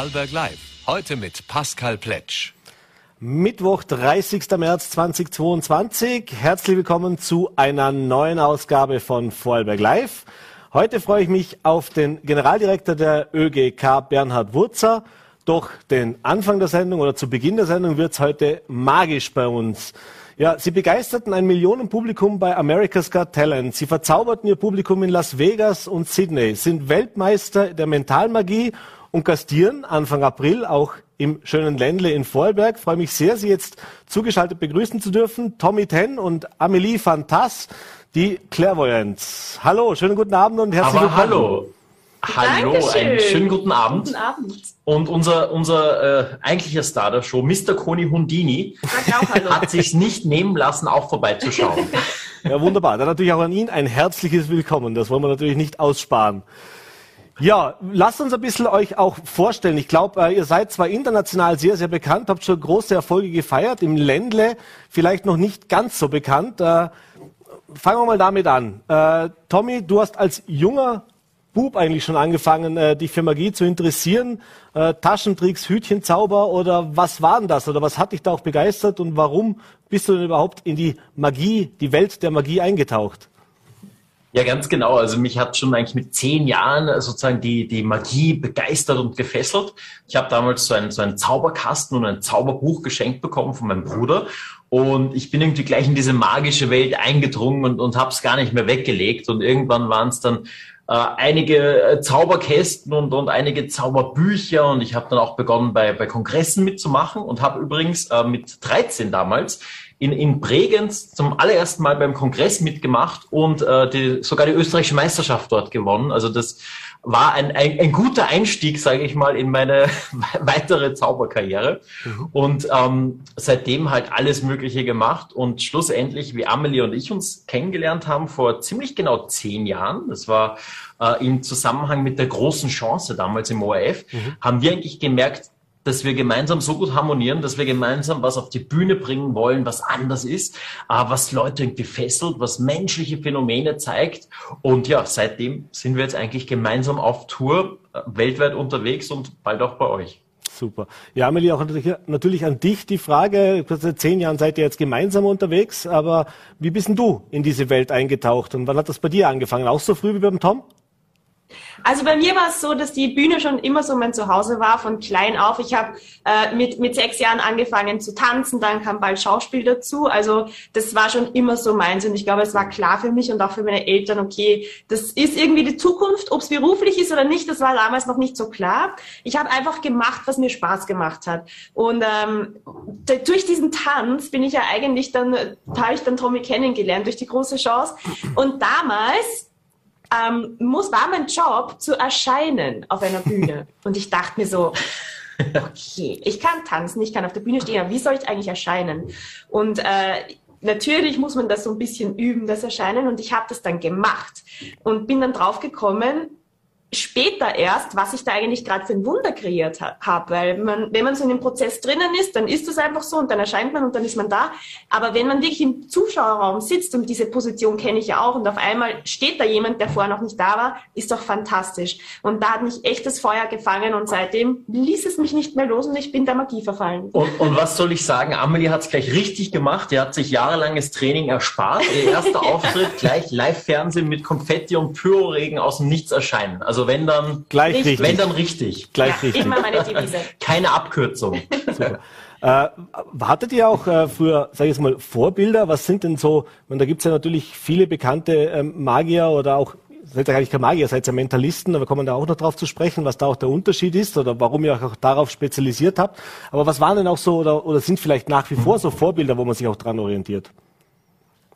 Vorarlberg Live. Heute mit Pascal Pletsch. Mittwoch, 30. März 2022. Herzlich willkommen zu einer neuen Ausgabe von Vorarlberg Live. Heute freue ich mich auf den Generaldirektor der ÖGK, Bernhard Wurzer. Doch den Anfang der Sendung oder zu Beginn der Sendung wird es heute magisch bei uns. Ja, sie begeisterten ein Millionenpublikum bei America's Got Talent. Sie verzauberten ihr Publikum in Las Vegas und Sydney, sind Weltmeister der Mentalmagie und gastieren Anfang April auch im schönen Ländle in Vorarlberg. Ich freue mich sehr, Sie jetzt zugeschaltet begrüßen zu dürfen. Tommy Ten und Amelie Fantas, die Clairvoyants. Hallo, schönen guten Abend und herzlich Aber willkommen. hallo. Hallo, Dankeschön. einen schönen guten Abend. Guten Abend. Und unser, unser äh, eigentlicher Star der Show, Mr. Koni Hundini, hat sich nicht nehmen lassen, auch vorbeizuschauen. Ja, wunderbar. Dann natürlich auch an ihn ein herzliches Willkommen. Das wollen wir natürlich nicht aussparen. Ja, lasst uns ein bisschen euch auch vorstellen. Ich glaube, äh, ihr seid zwar international sehr, sehr bekannt, habt schon große Erfolge gefeiert, im Ländle vielleicht noch nicht ganz so bekannt. Äh, fangen wir mal damit an. Äh, Tommy, du hast als junger Bub eigentlich schon angefangen, dich für Magie zu interessieren. Taschentricks, Hütchenzauber oder was war denn das? Oder was hat dich da auch begeistert und warum bist du denn überhaupt in die Magie, die Welt der Magie eingetaucht? Ja, ganz genau. Also mich hat schon eigentlich mit zehn Jahren sozusagen die, die Magie begeistert und gefesselt. Ich habe damals so einen, so einen Zauberkasten und ein Zauberbuch geschenkt bekommen von meinem Bruder. Und ich bin irgendwie gleich in diese magische Welt eingedrungen und, und habe es gar nicht mehr weggelegt. Und irgendwann waren es dann äh, einige äh, Zauberkästen und, und einige Zauberbücher. Und ich habe dann auch begonnen, bei, bei Kongressen mitzumachen und habe übrigens äh, mit 13 damals in, in Bregenz zum allerersten Mal beim Kongress mitgemacht und äh, die, sogar die österreichische Meisterschaft dort gewonnen. Also das war ein, ein, ein guter Einstieg, sage ich mal, in meine weitere Zauberkarriere. Und ähm, seitdem halt alles Mögliche gemacht und schlussendlich, wie Amelie und ich uns kennengelernt haben, vor ziemlich genau zehn Jahren, das war äh, im Zusammenhang mit der großen Chance damals im ORF, haben wir eigentlich gemerkt, dass wir gemeinsam so gut harmonieren, dass wir gemeinsam was auf die Bühne bringen wollen, was anders ist, äh, was Leute irgendwie fesselt, was menschliche Phänomene zeigt. Und ja, seitdem sind wir jetzt eigentlich gemeinsam auf Tour, äh, weltweit unterwegs und bald auch bei euch. Super. Ja, Amelie, auch natürlich, natürlich an dich die Frage. Seit zehn Jahren seid ihr jetzt gemeinsam unterwegs, aber wie bist denn du in diese Welt eingetaucht und wann hat das bei dir angefangen? Auch so früh wie beim Tom? Also bei mir war es so, dass die Bühne schon immer so mein Zuhause war, von klein auf. Ich habe äh, mit, mit sechs Jahren angefangen zu tanzen, dann kam bald Schauspiel dazu. Also das war schon immer so meins und ich glaube, es war klar für mich und auch für meine Eltern, okay, das ist irgendwie die Zukunft, ob es beruflich ist oder nicht, das war damals noch nicht so klar. Ich habe einfach gemacht, was mir Spaß gemacht hat. Und ähm, durch diesen Tanz bin ich ja eigentlich dann, da habe ich dann Tommy kennengelernt, durch die große Chance. Und damals ähm, muss, war mein Job zu erscheinen auf einer Bühne. Und ich dachte mir so, okay, ich kann tanzen, ich kann auf der Bühne stehen, aber wie soll ich eigentlich erscheinen? Und äh, natürlich muss man das so ein bisschen üben, das Erscheinen. Und ich habe das dann gemacht und bin dann draufgekommen, später erst, was ich da eigentlich gerade für ein Wunder kreiert ha habe. Weil man, wenn man so in dem Prozess drinnen ist, dann ist es einfach so und dann erscheint man und dann ist man da. Aber wenn man wirklich im Zuschauerraum sitzt und diese Position kenne ich ja auch und auf einmal steht da jemand, der vorher noch nicht da war, ist doch fantastisch. Und da hat mich echt das Feuer gefangen und seitdem ließ es mich nicht mehr los und ich bin der Magie verfallen. Und, und was soll ich sagen? Amelie hat es gleich richtig gemacht. Die hat sich jahrelanges Training erspart. Ihr erster Auftritt gleich Live-Fernsehen mit Konfetti und Pyroregen aus dem Nichts erscheinen. Also wenn dann, Gleich Richtig. richtig. wenn dann richtig. Gleich ja, richtig. immer meine Devise. Keine Abkürzung. Äh, hattet ihr auch äh, früher, sage ich jetzt mal, Vorbilder? Was sind denn so, ich meine, da gibt's ja natürlich viele bekannte ähm, Magier oder auch, seid ja gar nicht kein Magier, seid ja Mentalisten, aber kommen da auch noch drauf zu sprechen, was da auch der Unterschied ist oder warum ihr euch auch darauf spezialisiert habt. Aber was waren denn auch so oder, oder sind vielleicht nach wie vor so Vorbilder, wo man sich auch dran orientiert?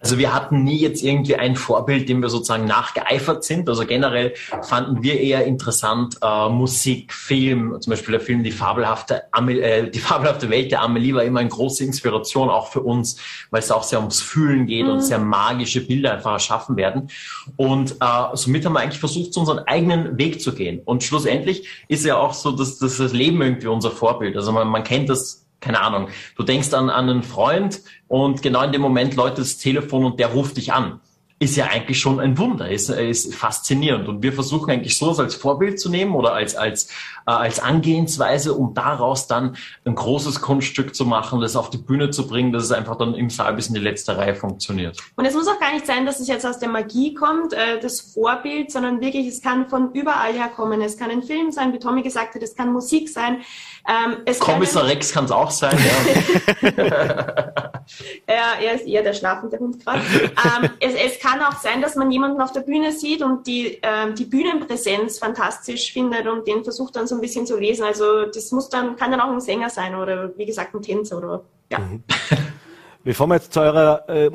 Also wir hatten nie jetzt irgendwie ein Vorbild, dem wir sozusagen nachgeeifert sind. Also generell fanden wir eher interessant äh, Musik, Film, zum Beispiel der Film Die fabelhafte, Amel äh, die fabelhafte Welt der Amelie war immer eine große Inspiration auch für uns, weil es auch sehr ums Fühlen geht und sehr magische Bilder einfach erschaffen werden. Und äh, somit haben wir eigentlich versucht, so unseren eigenen Weg zu gehen. Und schlussendlich ist ja auch so, dass, dass das Leben irgendwie unser Vorbild. Also man, man kennt das keine Ahnung, du denkst an, an einen Freund und genau in dem Moment läutet das Telefon und der ruft dich an. Ist ja eigentlich schon ein Wunder, ist, ist faszinierend. Und wir versuchen eigentlich sowas als Vorbild zu nehmen oder als, als, äh, als Angehensweise, um daraus dann ein großes Kunststück zu machen, das auf die Bühne zu bringen, dass es einfach dann im Saal bis in die letzte Reihe funktioniert. Und es muss auch gar nicht sein, dass es jetzt aus der Magie kommt, äh, das Vorbild, sondern wirklich, es kann von überall her kommen. Es kann ein Film sein, wie Tommy gesagt hat, es kann Musik sein. Ähm, es Kommissar Rex kann es auch sein, ja. ja, er ist eher der schlafende Hund gerade. ähm, es, es kann auch sein, dass man jemanden auf der Bühne sieht und die, ähm, die Bühnenpräsenz fantastisch findet und den versucht dann so ein bisschen zu lesen. Also das muss dann, kann dann auch ein Sänger sein oder wie gesagt ein Tänzer oder ja. Mhm. Bevor wir jetzt zu eurer äh,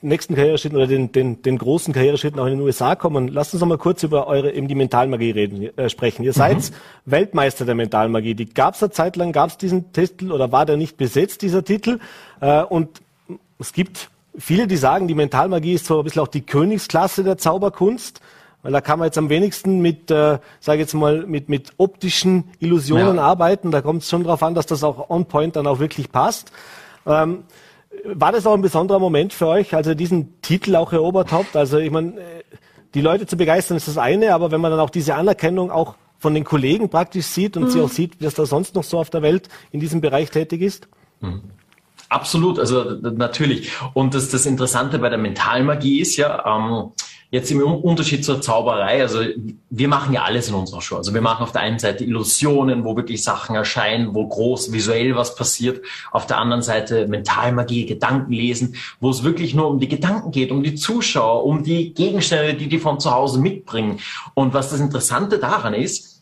nächsten Karriereschritt oder den, den, den großen Karriereschritten auch in den USA kommen, lasst uns noch mal kurz über eure eben die Mentalmagie reden, äh, sprechen. Ihr seid mhm. Weltmeister der Mentalmagie. Die gab es eine Zeit lang, gab es diesen Titel oder war der nicht besetzt, dieser Titel? Äh, und es gibt viele, die sagen, die Mentalmagie ist so ein bisschen auch die Königsklasse der Zauberkunst. Weil da kann man jetzt am wenigsten mit, äh, sage jetzt mal, mit, mit optischen Illusionen ja. arbeiten. Da kommt es schon darauf an, dass das auch on point dann auch wirklich passt. Ähm, war das auch ein besonderer Moment für euch, als ihr diesen Titel auch erobert habt? Also ich meine, die Leute zu begeistern ist das eine, aber wenn man dann auch diese Anerkennung auch von den Kollegen praktisch sieht und mhm. sie auch sieht, was da sonst noch so auf der Welt in diesem Bereich tätig ist? Mhm. Absolut, also natürlich. Und das, das Interessante bei der Mentalmagie ist ja, ähm, Jetzt im Unterschied zur Zauberei, also wir machen ja alles in unserer Show. Also wir machen auf der einen Seite Illusionen, wo wirklich Sachen erscheinen, wo groß visuell was passiert. Auf der anderen Seite Mentalmagie, Gedankenlesen, wo es wirklich nur um die Gedanken geht, um die Zuschauer, um die Gegenstände, die die von zu Hause mitbringen. Und was das Interessante daran ist,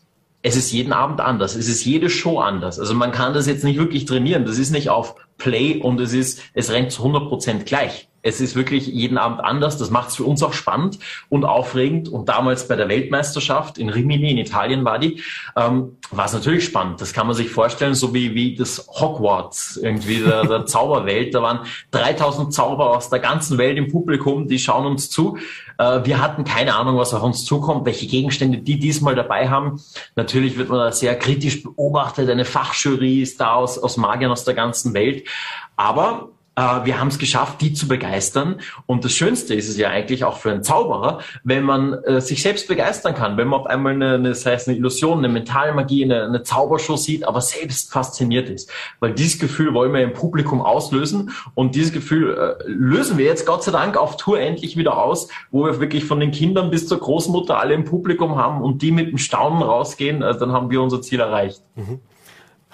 es ist jeden Abend anders. Es ist jede Show anders. Also man kann das jetzt nicht wirklich trainieren. Das ist nicht auf Play und es ist, es rennt zu 100 Prozent gleich. Es ist wirklich jeden Abend anders. Das macht es für uns auch spannend und aufregend. Und damals bei der Weltmeisterschaft in Rimini in Italien war die, ähm, war es natürlich spannend. Das kann man sich vorstellen, so wie, wie das Hogwarts, irgendwie der, der Zauberwelt. Da waren 3000 Zauber aus der ganzen Welt im Publikum, die schauen uns zu. Äh, wir hatten keine Ahnung, was auf uns zukommt, welche Gegenstände die diesmal dabei haben. Natürlich wird man da sehr kritisch beobachtet. Eine Fachjury ist da aus, aus Magiern aus der ganzen Welt. Aber wir haben es geschafft, die zu begeistern. Und das Schönste ist es ja eigentlich auch für einen Zauberer, wenn man äh, sich selbst begeistern kann, wenn man auf einmal eine, eine, das heißt eine Illusion, eine Mentalmagie, eine, eine Zaubershow sieht, aber selbst fasziniert ist. Weil dieses Gefühl wollen wir im Publikum auslösen und dieses Gefühl äh, lösen wir jetzt Gott sei Dank auf Tour endlich wieder aus, wo wir wirklich von den Kindern bis zur Großmutter alle im Publikum haben und die mit dem Staunen rausgehen, also dann haben wir unser Ziel erreicht. Mhm.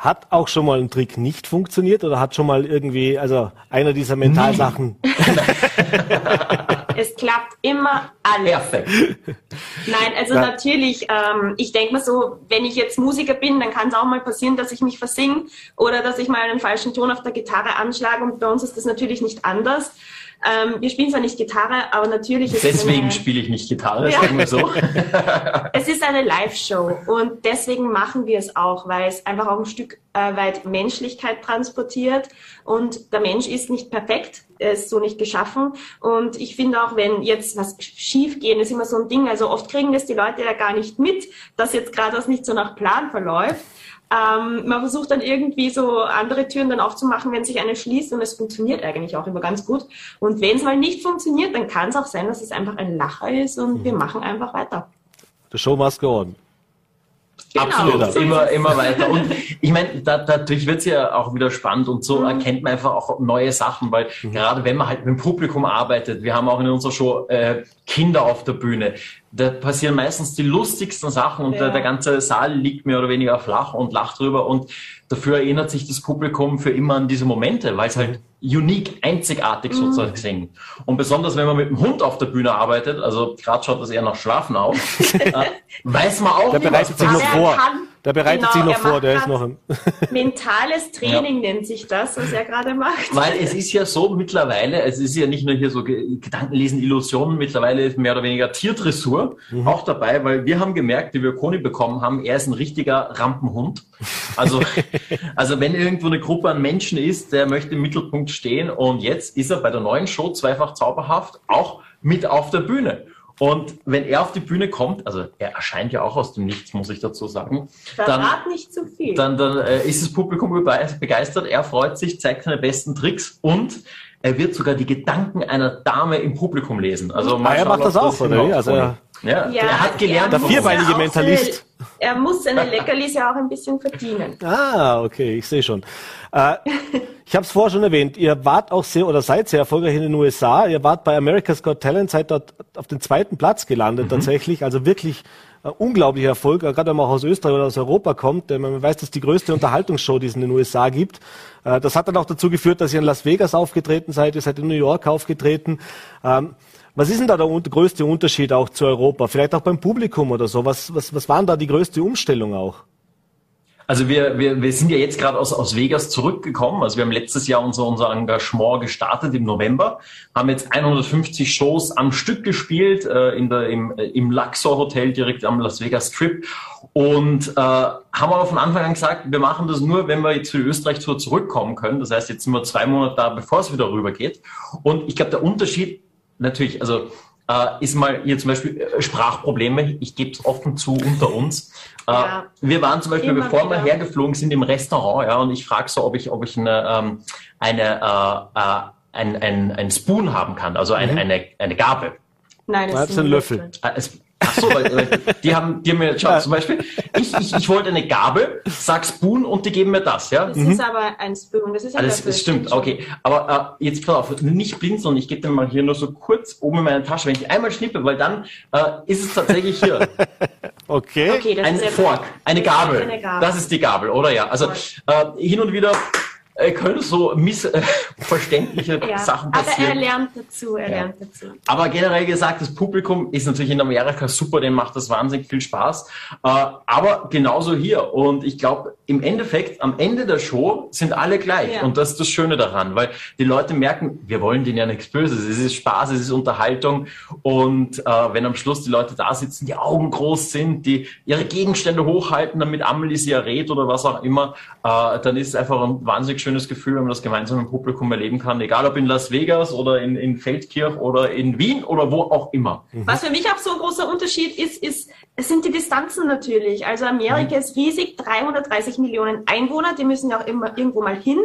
Hat auch schon mal ein Trick nicht funktioniert oder hat schon mal irgendwie, also einer dieser Mentalsachen? es klappt immer alles. Perfekt. Nein, also ja. natürlich, ähm, ich denke mal so, wenn ich jetzt Musiker bin, dann kann es auch mal passieren, dass ich mich versinge oder dass ich mal einen falschen Ton auf der Gitarre anschlage und bei uns ist das natürlich nicht anders. Ähm, wir spielen zwar nicht Gitarre, aber natürlich ist Deswegen eine, spiele ich nicht Gitarre, ja. sagen wir so. es ist eine Live-Show und deswegen machen wir es auch, weil es einfach auch ein Stück äh, weit Menschlichkeit transportiert und der Mensch ist nicht perfekt, er ist so nicht geschaffen und ich finde auch, wenn jetzt was schief gehen, ist immer so ein Ding, also oft kriegen das die Leute ja gar nicht mit, dass jetzt gerade was nicht so nach Plan verläuft. Ähm, man versucht dann irgendwie so andere Türen dann aufzumachen, wenn sich eine schließt und es funktioniert eigentlich auch immer ganz gut. Und wenn es mal nicht funktioniert, dann kann es auch sein, dass es einfach ein Lacher ist und mhm. wir machen einfach weiter. The show must go on. Genau. Absolut, immer, immer weiter. Und ich meine, da, dadurch wird's ja auch wieder spannend und so mhm. erkennt man einfach auch neue Sachen, weil mhm. gerade wenn man halt mit dem Publikum arbeitet, wir haben auch in unserer Show äh, Kinder auf der Bühne, da passieren meistens die lustigsten Sachen und ja. der, der ganze Saal liegt mehr oder weniger flach und lacht drüber und dafür erinnert sich das Publikum für immer an diese Momente, weil es halt unique, einzigartig mhm. sozusagen. Und besonders wenn man mit dem Hund auf der Bühne arbeitet, also gerade schaut das eher nach Schlafen aus, äh, weiß man auch, der bereitet sich noch vor. Kann, der bereitet genau, sich noch vor, der ist noch im Mentales Training ja. nennt sich das, was er gerade macht. Weil es ist ja so mittlerweile, es ist ja nicht nur hier so Gedankenlesen, Illusionen, mittlerweile ist mehr oder weniger Tierdressur mhm. auch dabei, weil wir haben gemerkt, wie wir Koni bekommen haben, er ist ein richtiger Rampenhund. Also, also wenn irgendwo eine Gruppe an Menschen ist, der möchte im Mittelpunkt stehen und jetzt ist er bei der neuen Show zweifach zauberhaft auch mit auf der Bühne. Und wenn er auf die Bühne kommt, also er erscheint ja auch aus dem Nichts, muss ich dazu sagen. Verrat dann, nicht zu viel. Dann, dann äh, ist das Publikum begeistert, er freut sich, zeigt seine besten Tricks und er wird sogar die Gedanken einer Dame im Publikum lesen. Also ah, er macht das auch, oder? wie? Also, ja, ja, er hat gelernt. Der vierbeinige Mentalist. er muss seine Leckerlis ja auch ein bisschen verdienen. Ah, okay, ich sehe schon. Äh, ich habe es vorher schon erwähnt, ihr wart auch sehr oder seid sehr erfolgreich in den USA. Ihr wart bei America's Got Talent, seid dort auf den zweiten Platz gelandet mhm. tatsächlich. Also wirklich äh, unglaublicher Erfolg, gerade wenn man auch aus Österreich oder aus Europa kommt. Denn man weiß, dass die größte Unterhaltungsshow, die es in den USA gibt. Äh, das hat dann auch dazu geführt, dass ihr in Las Vegas aufgetreten seid, ihr seid in New York aufgetreten. Ähm, was ist denn da der größte Unterschied auch zu Europa? Vielleicht auch beim Publikum oder so? Was, was, was waren da die größte Umstellung auch? Also wir, wir, wir sind ja jetzt gerade aus, aus Vegas zurückgekommen. Also wir haben letztes Jahr unser, unser Engagement gestartet im November, haben jetzt 150 Shows am Stück gespielt äh, in der, im, äh, im Luxor Hotel direkt am Las Vegas Strip und äh, haben aber von Anfang an gesagt, wir machen das nur, wenn wir jetzt für die Österreich-Tour zurückkommen können. Das heißt, jetzt sind wir zwei Monate da, bevor es wieder rübergeht. Und ich glaube, der Unterschied natürlich, also äh, ist mal hier zum Beispiel äh, Sprachprobleme. Ich gebe es offen zu unter uns. Äh, ja. Wir waren zum Beispiel, bevor wieder. wir hergeflogen sind, im Restaurant, ja, und ich frage so, ob ich, ob ich eine, ähm, eine äh, äh, ein, ein, ein Spoon haben kann, also ein, mhm. eine, eine Gabel. Nein, das, das ist ein Löffel. Löffel. Ach so, weil, die haben, die haben mir, schau, zum Beispiel, ich, ich, ich wollte eine Gabel, sag Spoon und die geben mir das, ja? Das mhm. ist aber ein Spoon, das ist ein ah, das, das stimmt, okay. Aber äh, jetzt pass auf, nicht blinzeln, ich gebe dir mal hier nur so kurz oben in meine Tasche, wenn ich einmal schnippe, weil dann äh, ist es tatsächlich hier. okay. okay ein Fork, eine Gabel. eine Gabel. Das ist die Gabel, oder ja? Also äh, hin und wieder äh, können so missverständliche äh, ja, Sachen passieren. Aber er lernt dazu, er ja. lernt dazu. Aber generell gesagt, das Publikum ist natürlich in Amerika super, dem macht das wahnsinnig viel Spaß. Äh, aber genauso hier. Und ich glaube, im Endeffekt, am Ende der Show sind alle gleich. Ja. Und das ist das Schöne daran, weil die Leute merken, wir wollen denen ja nichts Böses. Es ist Spaß, es ist Unterhaltung. Und äh, wenn am Schluss die Leute da sitzen, die Augen groß sind, die ihre Gegenstände hochhalten, damit Amelie sie errät oder was auch immer, äh, dann ist es einfach ein wahnsinnig schönes Gefühl, wenn man das gemeinsam im Publikum erleben kann, egal ob in Las Vegas oder in, in Feldkirch oder in Wien oder wo auch immer. Mhm. Was für mich auch so ein großer Unterschied ist, ist, sind die Distanzen natürlich. Also Amerika mhm. ist riesig, 330 Millionen Einwohner, die müssen ja auch immer irgendwo mal hin.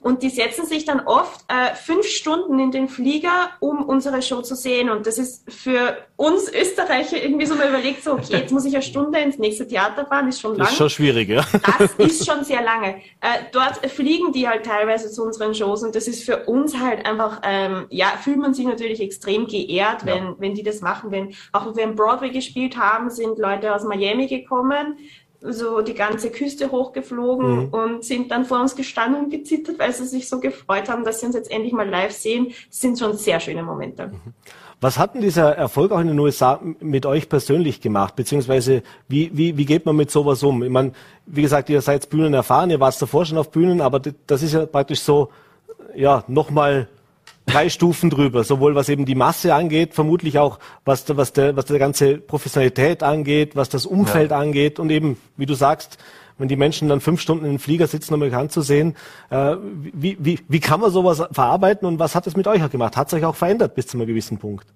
Und die setzen sich dann oft äh, fünf Stunden in den Flieger, um unsere Show zu sehen. Und das ist für uns Österreicher irgendwie so mal überlegt, so, okay, jetzt muss ich eine Stunde ins nächste Theater fahren, ist schon lang. Ist schon schwierig, ja. Das ist schon sehr lange. Äh, dort fliegen die halt teilweise zu unseren Shows und das ist für uns halt einfach, ähm, ja, fühlt man sich natürlich extrem geehrt, wenn, ja. wenn die das machen. Wenn, auch wenn Broadway gespielt haben, sind Leute aus Miami gekommen, so die ganze Küste hochgeflogen mhm. und sind dann vor uns gestanden und gezittert, weil sie sich so gefreut haben, dass sie uns jetzt endlich mal live sehen. Das sind schon sehr schöne Momente. Mhm. Was hat denn dieser Erfolg auch in den USA mit euch persönlich gemacht? Beziehungsweise wie, wie, wie geht man mit sowas um? Ich meine, wie gesagt, ihr seid Bühnen erfahren, ihr wart davor schon auf Bühnen, aber das ist ja praktisch so, ja, nochmal drei Stufen drüber, sowohl was eben die Masse angeht, vermutlich auch was, was, der, was der ganze Professionalität angeht, was das Umfeld ja. angeht und eben, wie du sagst, wenn die Menschen dann fünf Stunden in den Flieger sitzen, um euch anzusehen, äh, wie, wie, wie kann man sowas verarbeiten und was hat es mit euch auch gemacht? Hat es euch auch verändert bis zu einem gewissen Punkt?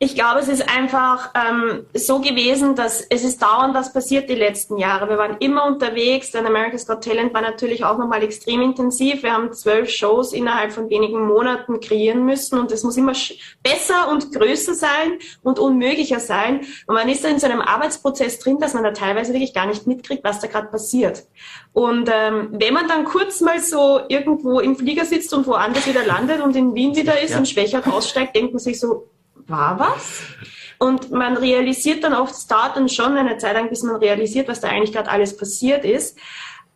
Ich glaube, es ist einfach ähm, so gewesen, dass es ist dauernd was passiert die letzten Jahre. Wir waren immer unterwegs, denn America's Got Talent war natürlich auch nochmal extrem intensiv. Wir haben zwölf Shows innerhalb von wenigen Monaten kreieren müssen und es muss immer besser und größer sein und unmöglicher sein. Und man ist da in so einem Arbeitsprozess drin, dass man da teilweise wirklich gar nicht mitkriegt, was da gerade passiert. Und ähm, wenn man dann kurz mal so irgendwo im Flieger sitzt und woanders wieder landet und in Wien wieder ist ja. und Schwächert aussteigt, denkt man sich so, war was? Und man realisiert dann oft, es dauert dann schon eine Zeit lang, bis man realisiert, was da eigentlich gerade alles passiert ist.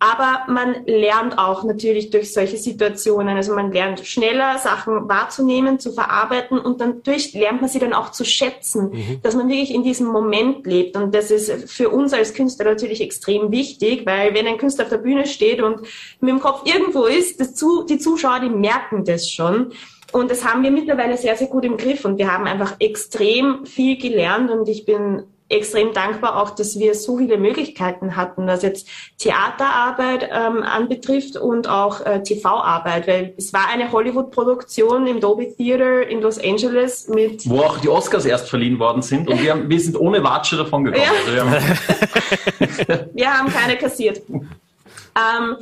Aber man lernt auch natürlich durch solche Situationen. Also man lernt schneller Sachen wahrzunehmen, zu verarbeiten und dann natürlich lernt man sie dann auch zu schätzen, mhm. dass man wirklich in diesem Moment lebt. Und das ist für uns als Künstler natürlich extrem wichtig, weil wenn ein Künstler auf der Bühne steht und mit dem Kopf irgendwo ist, die Zuschauer, die merken das schon. Und das haben wir mittlerweile sehr, sehr gut im Griff und wir haben einfach extrem viel gelernt und ich bin extrem dankbar auch, dass wir so viele Möglichkeiten hatten, was jetzt Theaterarbeit ähm, anbetrifft und auch äh, TV-Arbeit, weil es war eine Hollywood-Produktion im Dolby Theater in Los Angeles mit... Wo auch die Oscars erst verliehen worden sind und wir, haben, wir sind ohne Watsche davon gekommen. Ja. Also wir, haben wir haben keine kassiert. Ähm,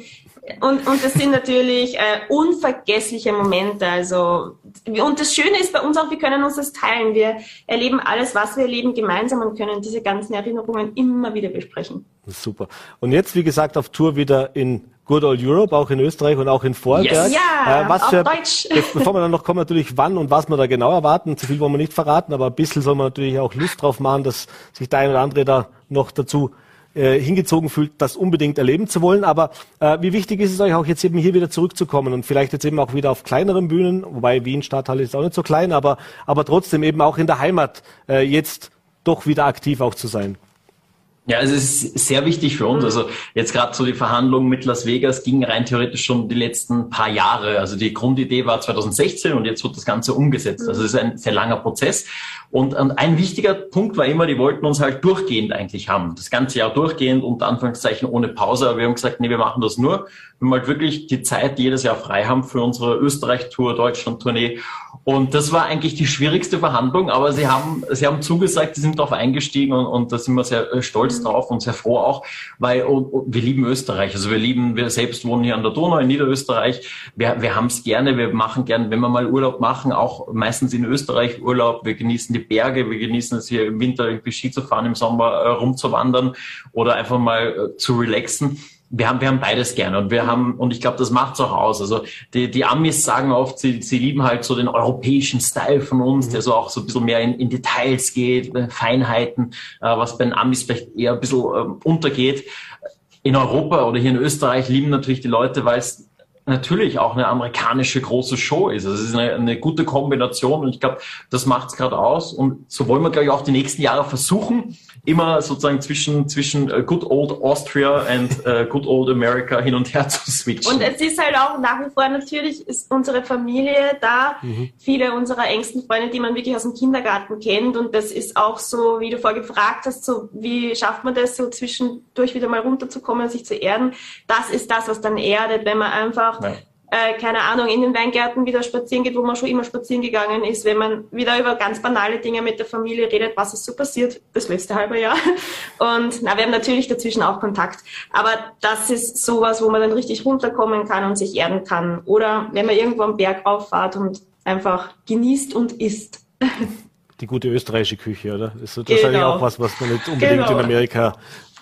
Und, und das sind natürlich äh, unvergessliche Momente. Also und das Schöne ist bei uns auch, wir können uns das teilen. Wir erleben alles, was wir erleben, gemeinsam und können diese ganzen Erinnerungen immer wieder besprechen. Super. Und jetzt, wie gesagt, auf Tour wieder in Good Old Europe, auch in Österreich und auch in Vorarlberg. Yes. Ja, äh, was auf für, Deutsch. Bevor wir dann noch kommen, natürlich wann und was wir da genau erwarten. Zu viel wollen wir nicht verraten, aber ein bisschen soll man natürlich auch Lust drauf machen, dass sich der eine oder andere da noch dazu äh, hingezogen fühlt, das unbedingt erleben zu wollen. Aber äh, wie wichtig ist es euch auch jetzt eben hier wieder zurückzukommen und vielleicht jetzt eben auch wieder auf kleineren Bühnen, wobei Wien Stadthalle ist auch nicht so klein, aber, aber trotzdem eben auch in der Heimat äh, jetzt doch wieder aktiv auch zu sein. Ja, also es ist sehr wichtig für uns. Also jetzt gerade so die Verhandlungen mit Las Vegas gingen rein theoretisch schon die letzten paar Jahre. Also die Grundidee war 2016 und jetzt wird das Ganze umgesetzt. Also es ist ein sehr langer Prozess. Und, und ein wichtiger Punkt war immer, die wollten uns halt durchgehend eigentlich haben. Das ganze Jahr durchgehend, unter Anführungszeichen ohne Pause. Aber wir haben gesagt, nee, wir machen das nur, wenn wir halt wirklich die Zeit jedes Jahr frei haben für unsere Österreich-Tour, Deutschland-Tournee. Und das war eigentlich die schwierigste Verhandlung, aber sie haben, sie haben zugesagt, sie sind darauf eingestiegen und, und da sind wir sehr äh, stolz drauf und sehr froh auch, weil und, und wir lieben Österreich. Also wir lieben, wir selbst wohnen hier an der Donau in Niederösterreich. Wir, wir haben es gerne, wir machen gerne, wenn wir mal Urlaub machen, auch meistens in Österreich Urlaub. Wir genießen die Berge, wir genießen es hier im Winter irgendwie Ski zu fahren, im Sommer äh, rumzuwandern oder einfach mal äh, zu relaxen wir haben, wir haben beides gerne und wir haben, und ich glaube, das macht's auch aus. Also die, die Amis sagen oft, sie, sie lieben halt so den europäischen Style von uns, mhm. der so auch so ein bisschen mehr in, in Details geht, äh, Feinheiten, äh, was bei den Amis vielleicht eher ein bisschen äh, untergeht. In Europa oder hier in Österreich lieben natürlich die Leute, weil es natürlich auch eine amerikanische große Show ist. Also es ist eine, eine gute Kombination und ich glaube, das macht's gerade aus. Und so wollen wir, glaube ich, auch die nächsten Jahre versuchen, immer sozusagen zwischen, zwischen uh, Good Old Austria und uh, Good Old America hin und her zu switchen. Und es ist halt auch nach wie vor natürlich ist unsere Familie da, mhm. viele unserer engsten Freunde, die man wirklich aus dem Kindergarten kennt. Und das ist auch so, wie du vorher gefragt hast, so wie schafft man das so zwischendurch wieder mal runterzukommen und sich zu erden. Das ist das, was dann erdet, wenn man einfach ja äh, keine Ahnung, in den Weingärten wieder spazieren geht, wo man schon immer spazieren gegangen ist, wenn man wieder über ganz banale Dinge mit der Familie redet, was ist so passiert, das letzte halbe Jahr. Und na, wir haben natürlich dazwischen auch Kontakt. Aber das ist sowas, wo man dann richtig runterkommen kann und sich erden kann. Oder wenn man irgendwo am Berg auffahrt und einfach genießt und isst. Die gute österreichische Küche, oder? Ist wahrscheinlich genau. auch was, was man nicht unbedingt genau. in Amerika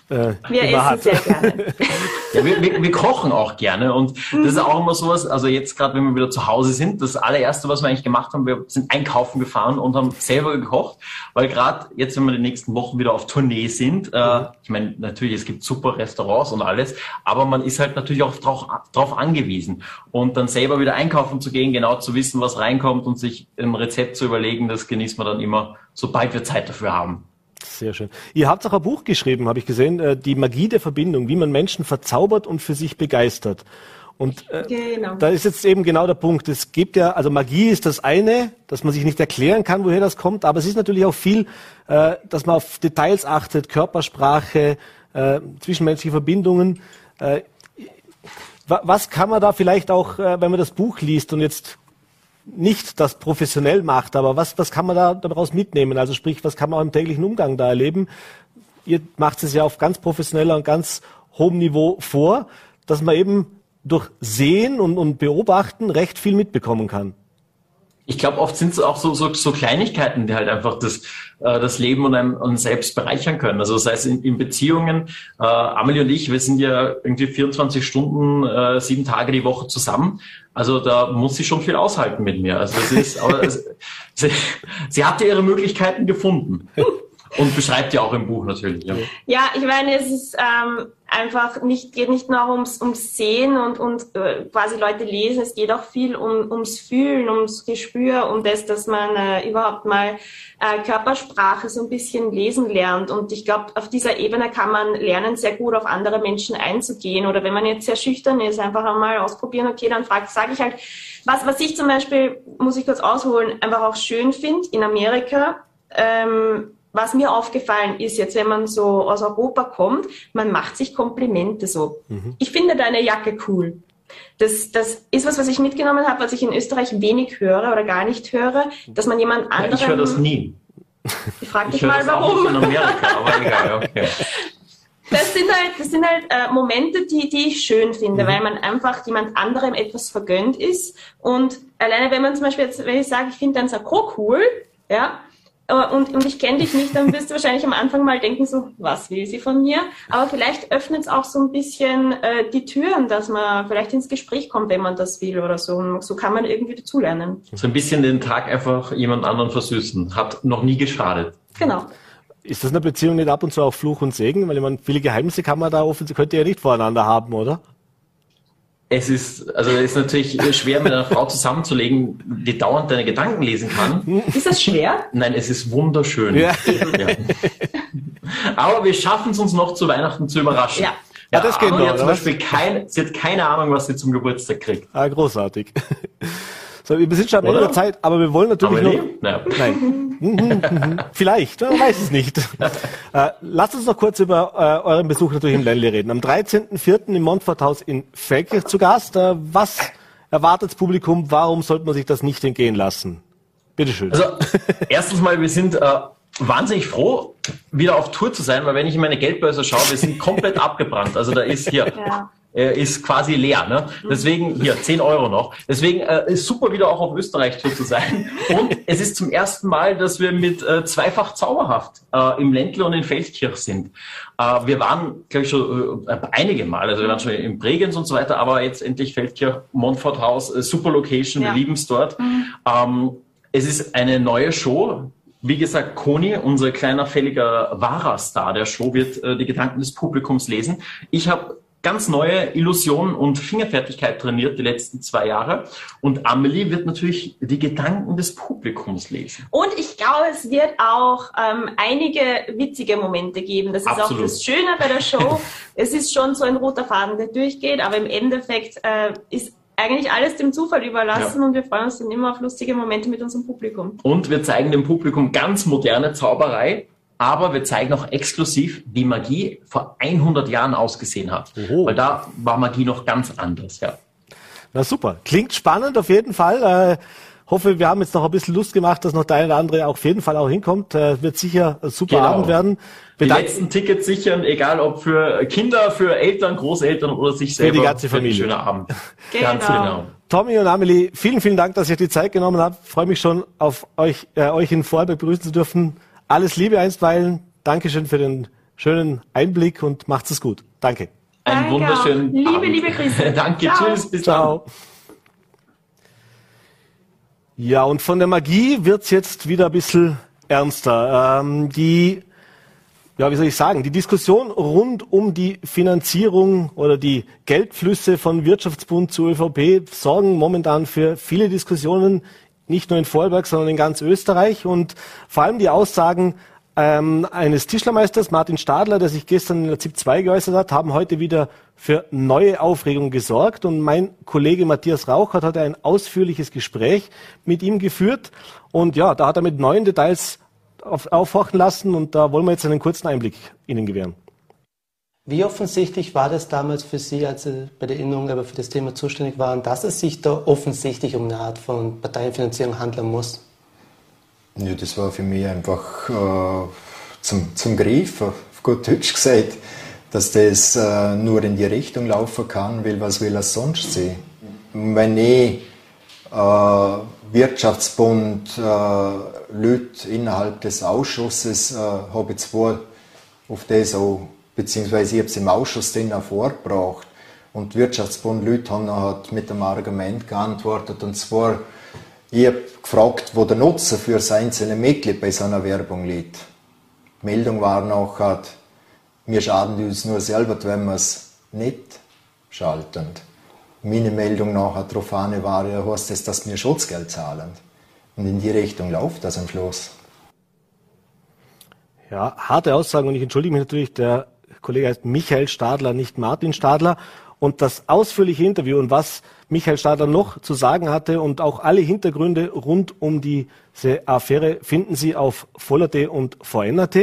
äh, wir essen hat. sehr gerne. ja, wir, wir, wir, kochen auch gerne und mhm. das ist auch immer sowas, also jetzt gerade, wenn wir wieder zu Hause sind, das allererste, was wir eigentlich gemacht haben, wir sind einkaufen gefahren und haben selber gekocht, weil gerade jetzt, wenn wir die nächsten Wochen wieder auf Tournee sind, äh, mhm. ich meine, natürlich, es gibt super Restaurants und alles, aber man ist halt natürlich auch drauf, drauf angewiesen und dann selber wieder einkaufen zu gehen, genau zu wissen, was reinkommt und sich ein Rezept zu überlegen, das genießt man dann immer, sobald wir Zeit dafür haben. Sehr schön. Ihr habt auch ein Buch geschrieben, habe ich gesehen, äh, die Magie der Verbindung, wie man Menschen verzaubert und für sich begeistert. Und äh, genau. da ist jetzt eben genau der Punkt. Es gibt ja, also Magie ist das eine, dass man sich nicht erklären kann, woher das kommt, aber es ist natürlich auch viel, äh, dass man auf Details achtet, Körpersprache, äh, zwischenmenschliche Verbindungen. Äh, was kann man da vielleicht auch, äh, wenn man das Buch liest und jetzt nicht das professionell macht, aber was, was kann man da daraus mitnehmen? Also sprich, was kann man im täglichen Umgang da erleben? Ihr macht es ja auf ganz professioneller und ganz hohem Niveau vor, dass man eben durch Sehen und, und Beobachten recht viel mitbekommen kann ich glaube, oft sind es auch so, so, so Kleinigkeiten, die halt einfach das, äh, das Leben und einem und selbst bereichern können. Also sei es in, in Beziehungen. Äh, Amelie und ich, wir sind ja irgendwie 24 Stunden, äh, sieben Tage die Woche zusammen. Also da muss sie schon viel aushalten mit mir. Also das ist, aber sie, sie hat ja ihre Möglichkeiten gefunden. Und beschreibt ja auch im Buch natürlich. Ja, ja ich meine, es ist ähm, einfach nicht, geht nicht nur ums, ums Sehen und, und äh, quasi Leute lesen, es geht auch viel um, ums Fühlen, ums Gespür, um das, dass man äh, überhaupt mal äh, Körpersprache so ein bisschen lesen lernt. Und ich glaube, auf dieser Ebene kann man lernen, sehr gut auf andere Menschen einzugehen. Oder wenn man jetzt sehr schüchtern ist, einfach einmal ausprobieren, okay, dann sage ich halt, was, was ich zum Beispiel, muss ich kurz ausholen, einfach auch schön finde in Amerika, ähm, was mir aufgefallen ist, jetzt wenn man so aus Europa kommt, man macht sich Komplimente so. Mhm. Ich finde deine Jacke cool. Das, das ist was, was ich mitgenommen habe, was ich in Österreich wenig höre oder gar nicht höre, dass man jemand anderen... Ja, ich höre das nie. Ich frage dich mal, warum. Amerika, aber egal, okay. Das sind halt, das sind halt äh, Momente, die, die ich schön finde, mhm. weil man einfach jemand anderem etwas vergönnt ist. Und alleine, wenn man zum Beispiel jetzt, wenn ich sage, ich finde dein Sakko cool, ja, und, und ich kenne dich nicht, dann wirst du wahrscheinlich am Anfang mal denken, so, was will sie von mir? Aber vielleicht öffnet es auch so ein bisschen äh, die Türen, dass man vielleicht ins Gespräch kommt, wenn man das will oder so. Und so kann man irgendwie dazulernen. So ein bisschen den Tag einfach jemand anderen versüßen. Hat noch nie geschadet. Genau. Ist das eine Beziehung nicht ab und zu auch Fluch und Segen? Weil ich meine, viele Geheimnisse kann man da offensichtlich, könnt ihr ja nicht voreinander haben, oder? Es ist, also es ist natürlich schwer, mit einer Frau zusammenzulegen, die dauernd deine Gedanken lesen kann. Ist das schwer? Nein, es ist wunderschön. Ja. ja. Aber wir schaffen es uns noch zu Weihnachten zu überraschen. Ja. Ja, das geht noch. Hat zum Beispiel kein, sie hat keine Ahnung, was sie zum Geburtstag kriegt. Ah, großartig. So, wir sind schon am Ende der Zeit, aber wir wollen natürlich noch. Naja. Nein. Vielleicht, man weiß es nicht. äh, lasst uns noch kurz über äh, euren Besuch natürlich im Ländle reden. Am 13.04. im Montforthaus in Feldkirch zu Gast. Äh, was erwartet das Publikum? Warum sollte man sich das nicht entgehen lassen? Bitteschön. Also, erstens mal, wir sind äh, wahnsinnig froh, wieder auf Tour zu sein, weil wenn ich in meine Geldbörse schaue, wir sind komplett abgebrannt. Also da ist hier ja äh, ist quasi leer. Ne? Deswegen, hier, 10 Euro noch. Deswegen äh, ist super wieder auch auf Österreich-Tour zu sein. Und es ist zum ersten Mal, dass wir mit äh, zweifach zauberhaft äh, im Ländle und in Feldkirch sind. Äh, wir waren, glaube ich, schon äh, einige Mal, also wir waren schon in Bregenz und so weiter, aber jetzt endlich Feldkirch, Montfort Haus, äh, super Location, ja. wir lieben es dort. Mhm. Ähm, es ist eine neue Show, wie gesagt, Koni, unser kleiner fälliger wahrer Star der Show, wird äh, die Gedanken des Publikums lesen. Ich habe ganz neue Illusionen und Fingerfertigkeit trainiert die letzten zwei Jahre. Und Amelie wird natürlich die Gedanken des Publikums lesen. Und ich glaube, es wird auch ähm, einige witzige Momente geben. Das ist Absolut. auch das Schöne bei der Show. es ist schon so ein roter Faden, der durchgeht, aber im Endeffekt äh, ist eigentlich alles dem Zufall überlassen ja. und wir freuen uns dann immer auf lustige Momente mit unserem Publikum. Und wir zeigen dem Publikum ganz moderne Zauberei aber wir zeigen auch exklusiv, wie Magie vor 100 Jahren ausgesehen hat. Oho. Weil da war Magie noch ganz anders, ja. Na super. Klingt spannend auf jeden Fall. Äh, hoffe, wir haben jetzt noch ein bisschen Lust gemacht, dass noch der eine oder andere auf jeden Fall auch hinkommt. Äh, wird sicher ein super genau. Abend werden. Bedank die letzten Tickets sichern, egal ob für Kinder, für Eltern, Großeltern oder sich selber. Für die ganze Familie. Schöner Abend. Genau. Ganz genau. Tommy und Amelie, vielen, vielen Dank, dass ihr die Zeit genommen habt. Freue mich schon auf euch, äh, euch in Vorarlberg begrüßen zu dürfen. Alles Liebe einstweilen. Dankeschön für den schönen Einblick und macht's es gut. Danke. Einen Danke wunderschönen Liebe, Abend. liebe Grüße. Danke, Ciao. tschüss, bis Ciao. dann. Ja, und von der Magie wird's jetzt wieder ein bisschen ernster. Ähm, die, ja, wie soll ich sagen, die Diskussion rund um die Finanzierung oder die Geldflüsse von Wirtschaftsbund zu ÖVP sorgen momentan für viele Diskussionen nicht nur in Vorarlberg, sondern in ganz Österreich. Und vor allem die Aussagen ähm, eines Tischlermeisters, Martin Stadler, der sich gestern in der ZIP 2 geäußert hat, haben heute wieder für neue Aufregung gesorgt. Und mein Kollege Matthias Rauch hat heute ein ausführliches Gespräch mit ihm geführt. Und ja, da hat er mit neuen Details auf, aufwachen lassen. Und da wollen wir jetzt einen kurzen Einblick Ihnen gewähren. Wie offensichtlich war das damals für Sie, als Sie bei der Innung für das Thema zuständig waren, dass es sich da offensichtlich um eine Art von Parteienfinanzierung handeln muss? Ja, das war für mich einfach äh, zum, zum Griff, auf gut Deutsch gesagt, dass das äh, nur in die Richtung laufen kann, weil was will er sonst sehen? Wenn ich äh, Wirtschaftsbund, äh, Leute innerhalb des Ausschusses, äh, habe ich zwar auf das auch beziehungsweise ich habe es im Ausschuss dann auch vorgebracht. Und die Wirtschaftsbund Leute haben noch mit dem Argument geantwortet, und zwar, ich habe gefragt, wo der Nutzen für das einzelne Mitglied bei so einer Werbung liegt. Die Meldung war nachher, wir schaden uns nur selber, wenn wir es nicht schalten. Meine Meldung nachher darauf war, ja, heißt das, dass wir Schutzgeld zahlen. Und in die Richtung läuft das am Schluss. Ja, harte Aussagen und ich entschuldige mich natürlich, der Kollege heißt Michael Stadler, nicht Martin Stadler. Und das ausführliche Interview und was Michael Stadler noch zu sagen hatte und auch alle Hintergründe rund um diese Affäre finden Sie auf voller.t und vn.at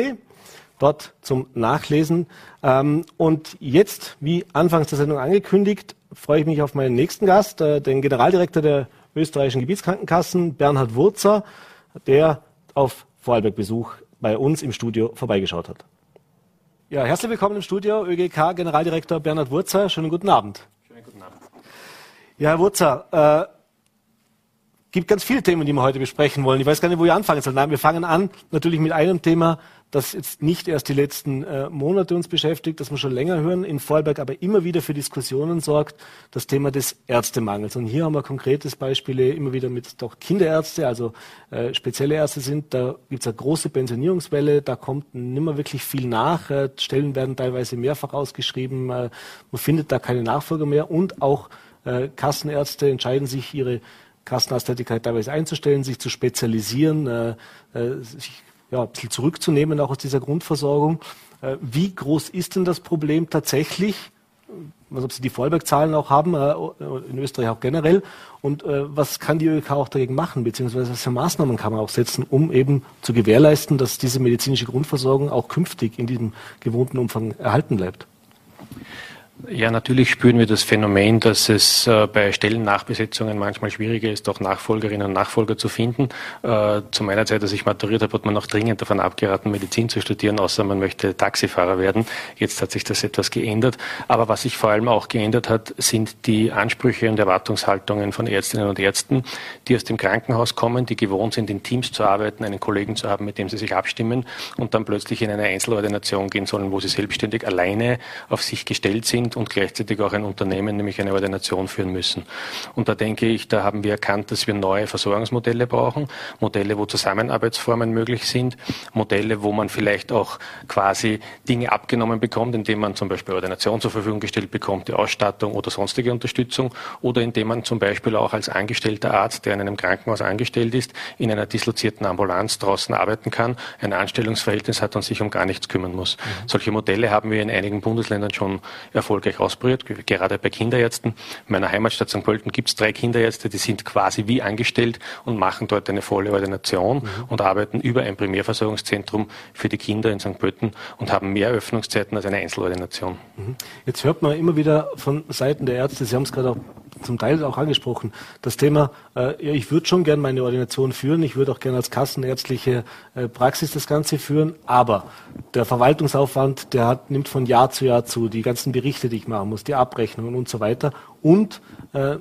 dort zum Nachlesen. Ähm, und jetzt, wie anfangs der Sendung angekündigt, freue ich mich auf meinen nächsten Gast, äh, den Generaldirektor der österreichischen Gebietskrankenkassen, Bernhard Wurzer, der auf Vorarlberg Besuch bei uns im Studio vorbeigeschaut hat. Ja, herzlich willkommen im Studio, ÖGK Generaldirektor Bernhard Wurzer. Schönen guten Abend. Schönen guten Abend. Ja, Herr Wurzer, äh, gibt ganz viele Themen, die wir heute besprechen wollen. Ich weiß gar nicht, wo wir anfangen sollen. Nein, wir fangen an natürlich mit einem Thema, das jetzt nicht erst die letzten äh, Monate uns beschäftigt, das wir schon länger hören, in Vorarlberg aber immer wieder für Diskussionen sorgt, das Thema des Ärztemangels. Und hier haben wir konkretes Beispiele immer wieder mit doch Kinderärzte, also äh, spezielle Ärzte sind. Da gibt es eine große Pensionierungswelle, da kommt nimmer wirklich viel nach. Äh, Stellen werden teilweise mehrfach ausgeschrieben, äh, man findet da keine Nachfolger mehr und auch äh, Kassenärzte entscheiden sich, ihre Kassenarzttätigkeit teilweise einzustellen, sich zu spezialisieren, äh, äh, sich ja, ein bisschen zurückzunehmen, auch aus dieser Grundversorgung. Äh, wie groß ist denn das Problem tatsächlich? Was, ob Sie die Vorarlberg-Zahlen auch haben, äh, in Österreich auch generell. Und äh, was kann die ÖK auch dagegen machen, beziehungsweise was für Maßnahmen kann man auch setzen, um eben zu gewährleisten, dass diese medizinische Grundversorgung auch künftig in diesem gewohnten Umfang erhalten bleibt? Ja, natürlich spüren wir das Phänomen, dass es äh, bei Stellennachbesetzungen manchmal schwieriger ist, auch Nachfolgerinnen und Nachfolger zu finden. Äh, zu meiner Zeit, als ich maturiert habe, hat man noch dringend davon abgeraten, Medizin zu studieren, außer man möchte Taxifahrer werden. Jetzt hat sich das etwas geändert. Aber was sich vor allem auch geändert hat, sind die Ansprüche und Erwartungshaltungen von Ärztinnen und Ärzten, die aus dem Krankenhaus kommen, die gewohnt sind, in Teams zu arbeiten, einen Kollegen zu haben, mit dem sie sich abstimmen und dann plötzlich in eine Einzelordination gehen sollen, wo sie selbstständig alleine auf sich gestellt sind sind und gleichzeitig auch ein Unternehmen, nämlich eine Ordination führen müssen. Und da denke ich, da haben wir erkannt, dass wir neue Versorgungsmodelle brauchen, Modelle, wo Zusammenarbeitsformen möglich sind, Modelle, wo man vielleicht auch quasi Dinge abgenommen bekommt, indem man zum Beispiel Ordination zur Verfügung gestellt bekommt, die Ausstattung oder sonstige Unterstützung, oder indem man zum Beispiel auch als angestellter Arzt, der in einem Krankenhaus angestellt ist, in einer dislozierten Ambulanz draußen arbeiten kann, ein Anstellungsverhältnis hat und sich um gar nichts kümmern muss. Mhm. Solche Modelle haben wir in einigen Bundesländern schon erfolgreich erfolgreich ausprobiert, gerade bei Kinderärzten. In meiner Heimatstadt St. Pölten gibt es drei Kinderärzte, die sind quasi wie angestellt und machen dort eine volle Ordination mhm. und arbeiten über ein Primärversorgungszentrum für die Kinder in St. Pölten und haben mehr Öffnungszeiten als eine Einzelordination. Mhm. Jetzt hört man immer wieder von Seiten der Ärzte, Sie haben es gerade auch zum Teil auch angesprochen, das Thema, äh, ich würde schon gerne meine Ordination führen, ich würde auch gerne als kassenärztliche äh, Praxis das Ganze führen, aber der Verwaltungsaufwand, der hat, nimmt von Jahr zu Jahr zu, die ganzen Berichte, die ich machen muss, die Abrechnungen und so weiter und äh,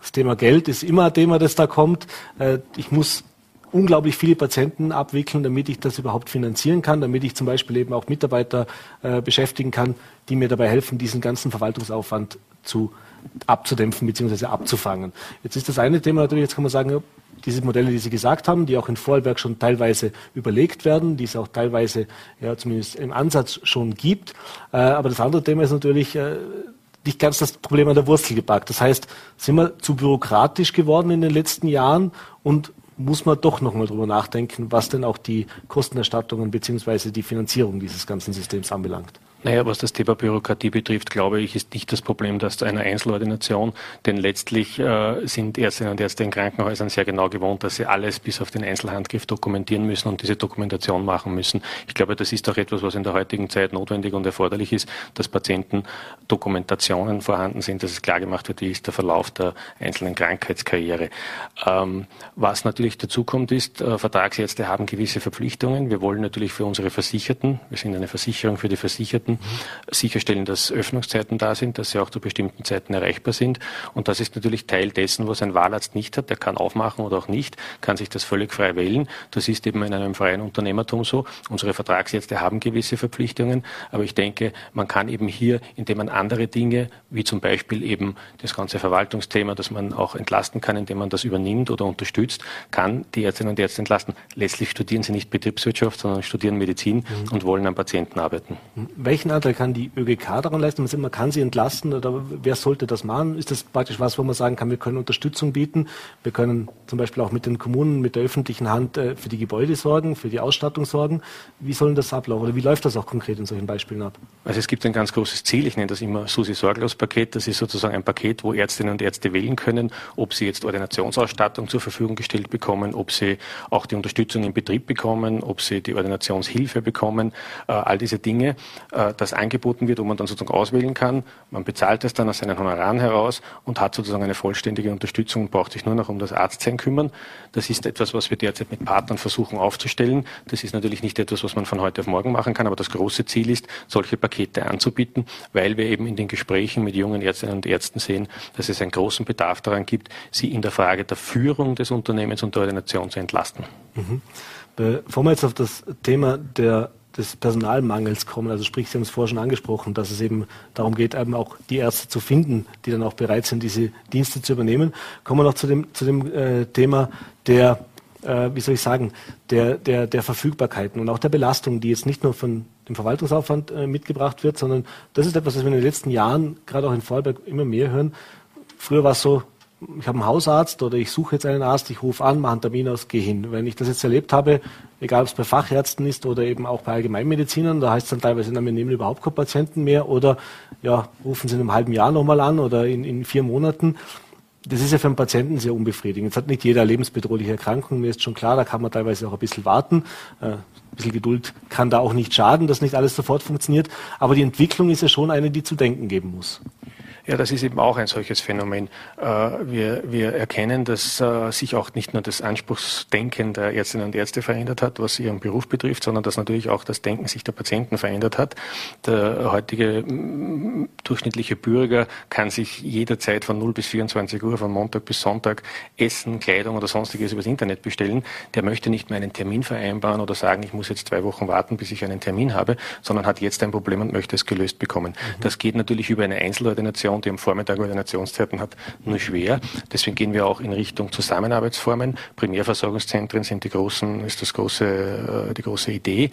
das Thema Geld ist immer ein Thema, das da kommt. Äh, ich muss unglaublich viele Patienten abwickeln, damit ich das überhaupt finanzieren kann, damit ich zum Beispiel eben auch Mitarbeiter äh, beschäftigen kann, die mir dabei helfen, diesen ganzen Verwaltungsaufwand zu abzudämpfen bzw. abzufangen. Jetzt ist das eine Thema natürlich, jetzt kann man sagen, diese Modelle, die Sie gesagt haben, die auch in Vorarlberg schon teilweise überlegt werden, die es auch teilweise ja, zumindest im Ansatz schon gibt. Äh, aber das andere Thema ist natürlich äh, nicht ganz das Problem an der Wurzel gepackt. Das heißt, sind wir zu bürokratisch geworden in den letzten Jahren und muss man doch nochmal drüber nachdenken, was denn auch die Kostenerstattungen bzw. die Finanzierung dieses ganzen Systems anbelangt. Naja, was das Thema Bürokratie betrifft, glaube ich, ist nicht das Problem, dass eine Einzelordination, denn letztlich äh, sind Ärztinnen und Ärzte in Krankenhäusern sehr genau gewohnt, dass sie alles bis auf den Einzelhandgriff dokumentieren müssen und diese Dokumentation machen müssen. Ich glaube, das ist auch etwas, was in der heutigen Zeit notwendig und erforderlich ist, dass Patienten Dokumentationen vorhanden sind, dass es klar gemacht wird, wie ist der Verlauf der einzelnen Krankheitskarriere. Ähm, was natürlich dazu kommt, ist, äh, Vertragsärzte haben gewisse Verpflichtungen. Wir wollen natürlich für unsere Versicherten, wir sind eine Versicherung für die Versicherten, Zeiten sicherstellen, dass Öffnungszeiten da sind, dass sie auch zu bestimmten Zeiten erreichbar sind. Und das ist natürlich Teil dessen, was ein Wahlarzt nicht hat. Der kann aufmachen oder auch nicht, kann sich das völlig frei wählen. Das ist eben in einem freien Unternehmertum so. Unsere Vertragsärzte haben gewisse Verpflichtungen, aber ich denke, man kann eben hier, indem man andere Dinge, wie zum Beispiel eben das ganze Verwaltungsthema, dass man auch entlasten kann, indem man das übernimmt oder unterstützt, kann die Ärztinnen und Ärzte entlasten. Letztlich studieren sie nicht Betriebswirtschaft, sondern studieren Medizin mhm. und wollen am Patienten arbeiten. Welche welchen Anteil kann die ÖGK daran leisten? Man kann sie entlasten oder wer sollte das machen? Ist das praktisch was, wo man sagen kann, wir können Unterstützung bieten? Wir können zum Beispiel auch mit den Kommunen, mit der öffentlichen Hand äh, für die Gebäude sorgen, für die Ausstattung sorgen. Wie soll das ablaufen oder wie läuft das auch konkret in solchen Beispielen ab? Also es gibt ein ganz großes Ziel, ich nenne das immer Susi-Sorglos-Paket. Das ist sozusagen ein Paket, wo Ärztinnen und Ärzte wählen können, ob sie jetzt Ordinationsausstattung zur Verfügung gestellt bekommen, ob sie auch die Unterstützung im Betrieb bekommen, ob sie die Ordinationshilfe bekommen, äh, all diese Dinge. Äh, das angeboten wird, wo man dann sozusagen auswählen kann. Man bezahlt es dann aus seinen Honoraren heraus und hat sozusagen eine vollständige Unterstützung und braucht sich nur noch um das Arztsein kümmern. Das ist etwas, was wir derzeit mit Partnern versuchen aufzustellen. Das ist natürlich nicht etwas, was man von heute auf morgen machen kann, aber das große Ziel ist, solche Pakete anzubieten, weil wir eben in den Gesprächen mit jungen Ärztinnen und Ärzten sehen, dass es einen großen Bedarf daran gibt, sie in der Frage der Führung des Unternehmens und der Ordination zu entlasten. Mhm. Bevor wir jetzt auf das Thema der des Personalmangels kommen. Also sprich, Sie haben es vorher schon angesprochen, dass es eben darum geht, eben auch die Ärzte zu finden, die dann auch bereit sind, diese Dienste zu übernehmen. Kommen wir noch zu dem, zu dem äh, Thema der, äh, wie soll ich sagen, der, der, der Verfügbarkeiten und auch der Belastung, die jetzt nicht nur von dem Verwaltungsaufwand äh, mitgebracht wird, sondern das ist etwas, was wir in den letzten Jahren, gerade auch in Vorarlberg, immer mehr hören. Früher war es so, ich habe einen Hausarzt oder ich suche jetzt einen Arzt, ich rufe an, mache einen Termin aus, gehe hin. Wenn ich das jetzt erlebt habe, egal ob es bei Fachärzten ist oder eben auch bei Allgemeinmedizinern, da heißt es dann teilweise, na, wir nehmen überhaupt keine Patienten mehr oder ja, rufen Sie in einem halben Jahr nochmal an oder in, in vier Monaten. Das ist ja für einen Patienten sehr unbefriedigend. Jetzt hat nicht jeder lebensbedrohliche Erkrankung, mir ist schon klar, da kann man teilweise auch ein bisschen warten. Äh, ein bisschen Geduld kann da auch nicht schaden, dass nicht alles sofort funktioniert. Aber die Entwicklung ist ja schon eine, die zu denken geben muss. Ja, das ist eben auch ein solches Phänomen. Äh, wir, wir erkennen, dass äh, sich auch nicht nur das Anspruchsdenken der Ärztinnen und Ärzte verändert hat, was ihren Beruf betrifft, sondern dass natürlich auch das Denken sich der Patienten verändert hat. Der heutige mm, durchschnittliche Bürger kann sich jederzeit von 0 bis 24 Uhr, von Montag bis Sonntag Essen, Kleidung oder sonstiges übers Internet bestellen. Der möchte nicht mehr einen Termin vereinbaren oder sagen, ich muss jetzt zwei Wochen warten, bis ich einen Termin habe, sondern hat jetzt ein Problem und möchte es gelöst bekommen. Mhm. Das geht natürlich über eine Einzelordination und die am Vormittag Ordinationszeiten hat, nur schwer. Deswegen gehen wir auch in Richtung Zusammenarbeitsformen. Primärversorgungszentren sind die großen, ist das große, äh, die große Idee.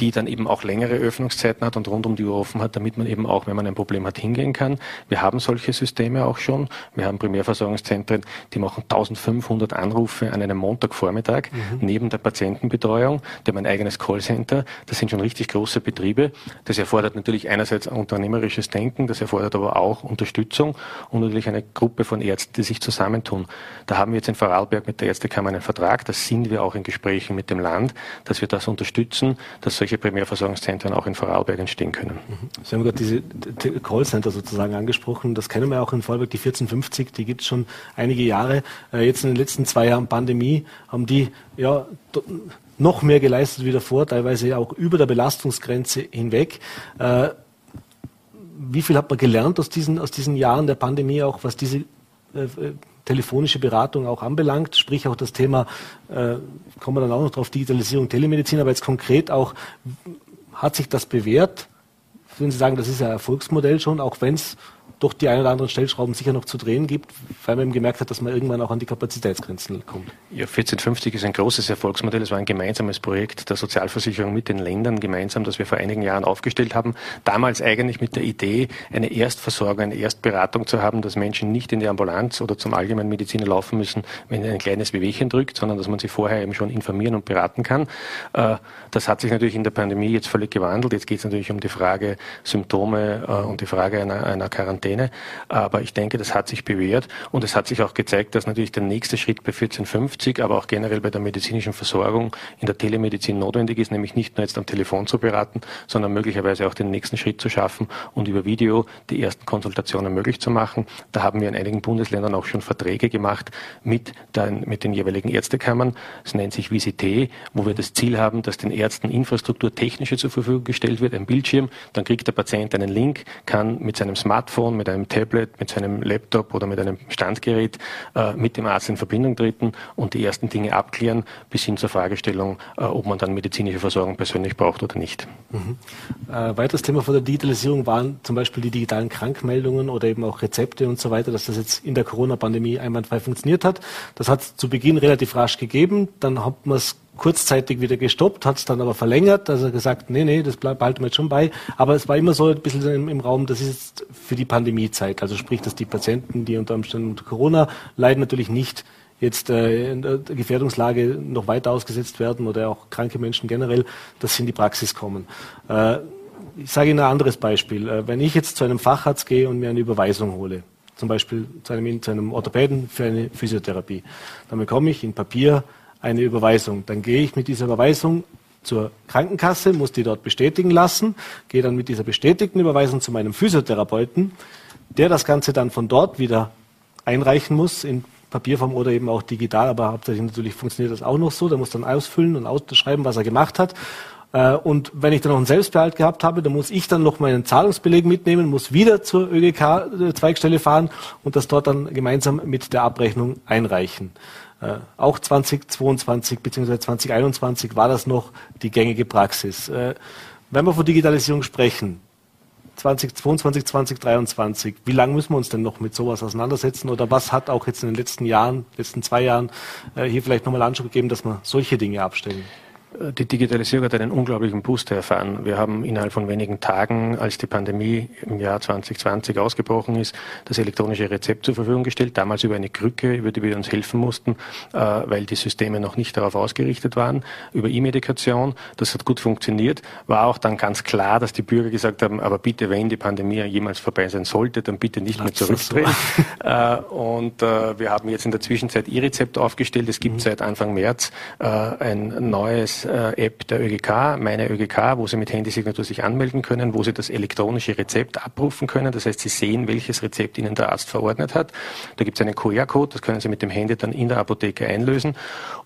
Die dann eben auch längere Öffnungszeiten hat und rund um die Uhr offen hat, damit man eben auch, wenn man ein Problem hat, hingehen kann. Wir haben solche Systeme auch schon. Wir haben Primärversorgungszentren, die machen 1500 Anrufe an einem Montagvormittag mhm. neben der Patientenbetreuung. Die haben ein eigenes Callcenter. Das sind schon richtig große Betriebe. Das erfordert natürlich einerseits unternehmerisches Denken, das erfordert aber auch Unterstützung und natürlich eine Gruppe von Ärzten, die sich zusammentun. Da haben wir jetzt in Vorarlberg mit der Ärztekammer einen Vertrag. Da sind wir auch in Gesprächen mit dem Land, dass wir das unterstützen, dass solche solche Primärversorgungszentren auch in Vorarlberg entstehen können. Mhm. Sie haben gerade diese Callcenter sozusagen angesprochen. Das kennen wir auch in Vorarlberg, die 1450, die gibt es schon einige Jahre. Äh, jetzt in den letzten zwei Jahren Pandemie haben die ja noch mehr geleistet wie davor, teilweise auch über der Belastungsgrenze hinweg. Äh, wie viel hat man gelernt aus diesen, aus diesen Jahren der Pandemie, auch was diese äh, telefonische Beratung auch anbelangt, sprich auch das Thema, äh, kommen wir dann auch noch drauf, Digitalisierung, Telemedizin, aber jetzt konkret auch, hat sich das bewährt? Würden Sie sagen, das ist ein Erfolgsmodell schon, auch wenn es doch die ein oder anderen Stellschrauben sicher noch zu drehen gibt, weil man eben gemerkt hat, dass man irgendwann auch an die Kapazitätsgrenzen kommt. Ja, 1450 ist ein großes Erfolgsmodell. Es war ein gemeinsames Projekt der Sozialversicherung mit den Ländern gemeinsam, das wir vor einigen Jahren aufgestellt haben. Damals eigentlich mit der Idee, eine Erstversorgung, eine Erstberatung zu haben, dass Menschen nicht in die Ambulanz oder zum allgemeinen Mediziner laufen müssen, wenn ein kleines Wehwehchen drückt, sondern dass man sie vorher eben schon informieren und beraten kann. Äh, das hat sich natürlich in der Pandemie jetzt völlig gewandelt. Jetzt geht es natürlich um die Frage Symptome äh, und die Frage einer, einer Quarantäne Quarantäne. Aber ich denke, das hat sich bewährt und es hat sich auch gezeigt, dass natürlich der nächste Schritt bei 1450, aber auch generell bei der medizinischen Versorgung in der Telemedizin notwendig ist, nämlich nicht nur jetzt am Telefon zu beraten, sondern möglicherweise auch den nächsten Schritt zu schaffen und über Video die ersten Konsultationen möglich zu machen. Da haben wir in einigen Bundesländern auch schon Verträge gemacht mit, den, mit den jeweiligen Ärztekammern. Es nennt sich Visite, wo wir das Ziel haben, dass den Ärzten Infrastruktur technische zur Verfügung gestellt wird, ein Bildschirm, dann kriegt der Patient einen Link, kann mit seinem Smartphone mit einem Tablet, mit seinem Laptop oder mit einem Standgerät äh, mit dem Arzt in Verbindung treten und die ersten Dinge abklären, bis hin zur Fragestellung, äh, ob man dann medizinische Versorgung persönlich braucht oder nicht. Mhm. Äh, weiteres Thema von der Digitalisierung waren zum Beispiel die digitalen Krankmeldungen oder eben auch Rezepte und so weiter, dass das jetzt in der Corona-Pandemie einwandfrei funktioniert hat. Das hat es zu Beginn relativ rasch gegeben, dann hat man es kurzzeitig wieder gestoppt, hat es dann aber verlängert, also gesagt, nee, nee, das behalten wir jetzt schon bei. Aber es war immer so ein bisschen im, im Raum, das ist für die Pandemiezeit. Also sprich, dass die Patienten, die unter Umständen unter Corona leiden, natürlich nicht jetzt äh, in der Gefährdungslage noch weiter ausgesetzt werden oder auch kranke Menschen generell, dass sie in die Praxis kommen. Äh, ich sage Ihnen ein anderes Beispiel. Äh, wenn ich jetzt zu einem Facharzt gehe und mir eine Überweisung hole, zum Beispiel zu einem, zu einem Orthopäden für eine Physiotherapie, dann bekomme ich in Papier eine Überweisung. Dann gehe ich mit dieser Überweisung zur Krankenkasse, muss die dort bestätigen lassen, gehe dann mit dieser bestätigten Überweisung zu meinem Physiotherapeuten, der das Ganze dann von dort wieder einreichen muss in Papierform oder eben auch digital, aber hauptsächlich natürlich funktioniert das auch noch so. Der muss dann ausfüllen und ausschreiben, was er gemacht hat. Äh, und wenn ich dann noch einen Selbstbehalt gehabt habe, dann muss ich dann noch meinen Zahlungsbeleg mitnehmen, muss wieder zur ÖGK-Zweigstelle fahren und das dort dann gemeinsam mit der Abrechnung einreichen. Äh, auch 2022 bzw. 2021 war das noch die gängige Praxis. Äh, wenn wir von Digitalisierung sprechen, 2022, 2023, wie lange müssen wir uns denn noch mit sowas auseinandersetzen? Oder was hat auch jetzt in den letzten Jahren, letzten zwei Jahren hier vielleicht nochmal Anschub gegeben, dass wir solche Dinge abstellen? Die Digitalisierung hat einen unglaublichen Booster erfahren. Wir haben innerhalb von wenigen Tagen, als die Pandemie im Jahr 2020 ausgebrochen ist, das elektronische Rezept zur Verfügung gestellt, damals über eine Krücke, über die wir uns helfen mussten, äh, weil die Systeme noch nicht darauf ausgerichtet waren, über E-Medikation. Das hat gut funktioniert. War auch dann ganz klar, dass die Bürger gesagt haben, aber bitte, wenn die Pandemie jemals vorbei sein sollte, dann bitte nicht mehr zurückdrehen. So. Äh, und äh, wir haben jetzt in der Zwischenzeit E-Rezept aufgestellt. Es gibt mhm. seit Anfang März ein neues äh, App der ÖGK, meine ÖGK, wo Sie mit Handysignatur sich anmelden können, wo Sie das elektronische Rezept abrufen können. Das heißt, Sie sehen, welches Rezept Ihnen der Arzt verordnet hat. Da gibt es einen QR-Code, das können Sie mit dem Handy dann in der Apotheke einlösen.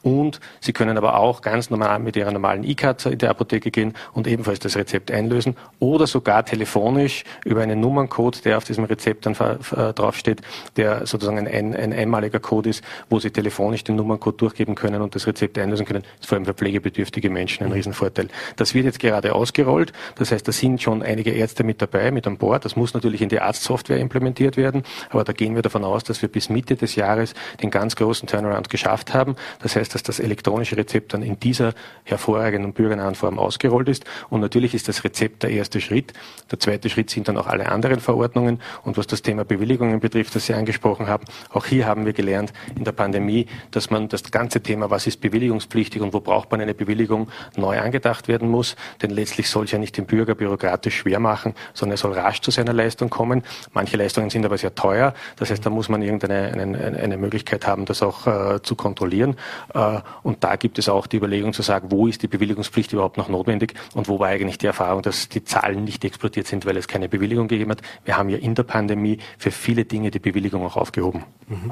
Und Sie können aber auch ganz normal mit Ihrer normalen E-Card in der Apotheke gehen und ebenfalls das Rezept einlösen oder sogar telefonisch über einen Nummerncode, der auf diesem Rezept dann draufsteht, der sozusagen ein, ein einmaliger Code ist, wo Sie telefonisch den Nummerncode durchgeben können und das Rezept einlösen können. Das ist vor allem für Pflegebedürftige pflegebedürftige Menschen ein Riesenvorteil. Das wird jetzt gerade ausgerollt. Das heißt, da sind schon einige Ärzte mit dabei, mit an Bord. Das muss natürlich in die Arztsoftware implementiert werden. Aber da gehen wir davon aus, dass wir bis Mitte des Jahres den ganz großen Turnaround geschafft haben. Das heißt, dass das elektronische Rezept dann in dieser hervorragenden bürgernahen Form ausgerollt ist. Und natürlich ist das Rezept der erste Schritt. Der zweite Schritt sind dann auch alle anderen Verordnungen. Und was das Thema Bewilligungen betrifft, das Sie angesprochen haben, auch hier haben wir gelernt in der Pandemie, dass man das ganze Thema, was ist bewilligungspflichtig und wo braucht man eine Bewilligung, Bewilligung neu angedacht werden muss, denn letztlich soll es ja nicht den Bürger bürokratisch schwer machen, sondern er soll rasch zu seiner Leistung kommen. Manche Leistungen sind aber sehr teuer, das heißt, da muss man irgendeine eine, eine Möglichkeit haben, das auch äh, zu kontrollieren. Äh, und da gibt es auch die Überlegung zu sagen, wo ist die Bewilligungspflicht überhaupt noch notwendig und wo war eigentlich die Erfahrung, dass die Zahlen nicht explodiert sind, weil es keine Bewilligung gegeben hat. Wir haben ja in der Pandemie für viele Dinge die Bewilligung auch aufgehoben. Mhm.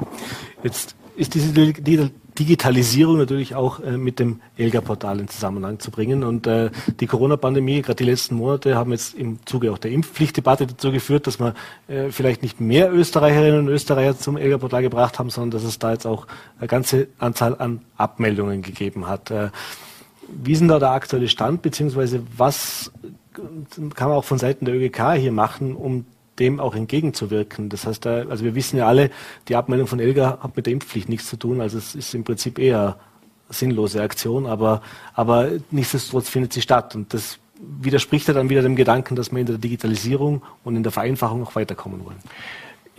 Jetzt ist diese Digitalisierung natürlich auch äh, mit dem ELGA-Portal in Zusammenhang zu bringen. Und äh, die Corona-Pandemie, gerade die letzten Monate, haben jetzt im Zuge auch der Impfpflichtdebatte dazu geführt, dass wir äh, vielleicht nicht mehr Österreicherinnen und Österreicher zum ELGA-Portal gebracht haben, sondern dass es da jetzt auch eine ganze Anzahl an Abmeldungen gegeben hat. Äh, wie ist denn da der aktuelle Stand, beziehungsweise was kann man auch von Seiten der ÖGK hier machen, um dem auch entgegenzuwirken. Das heißt, also wir wissen ja alle, die Abmeldung von Elga hat mit der Impfpflicht nichts zu tun. Also es ist im Prinzip eher sinnlose Aktion, aber, aber nichtsdestotrotz findet sie statt. Und das widerspricht ja dann wieder dem Gedanken, dass wir in der Digitalisierung und in der Vereinfachung noch weiterkommen wollen.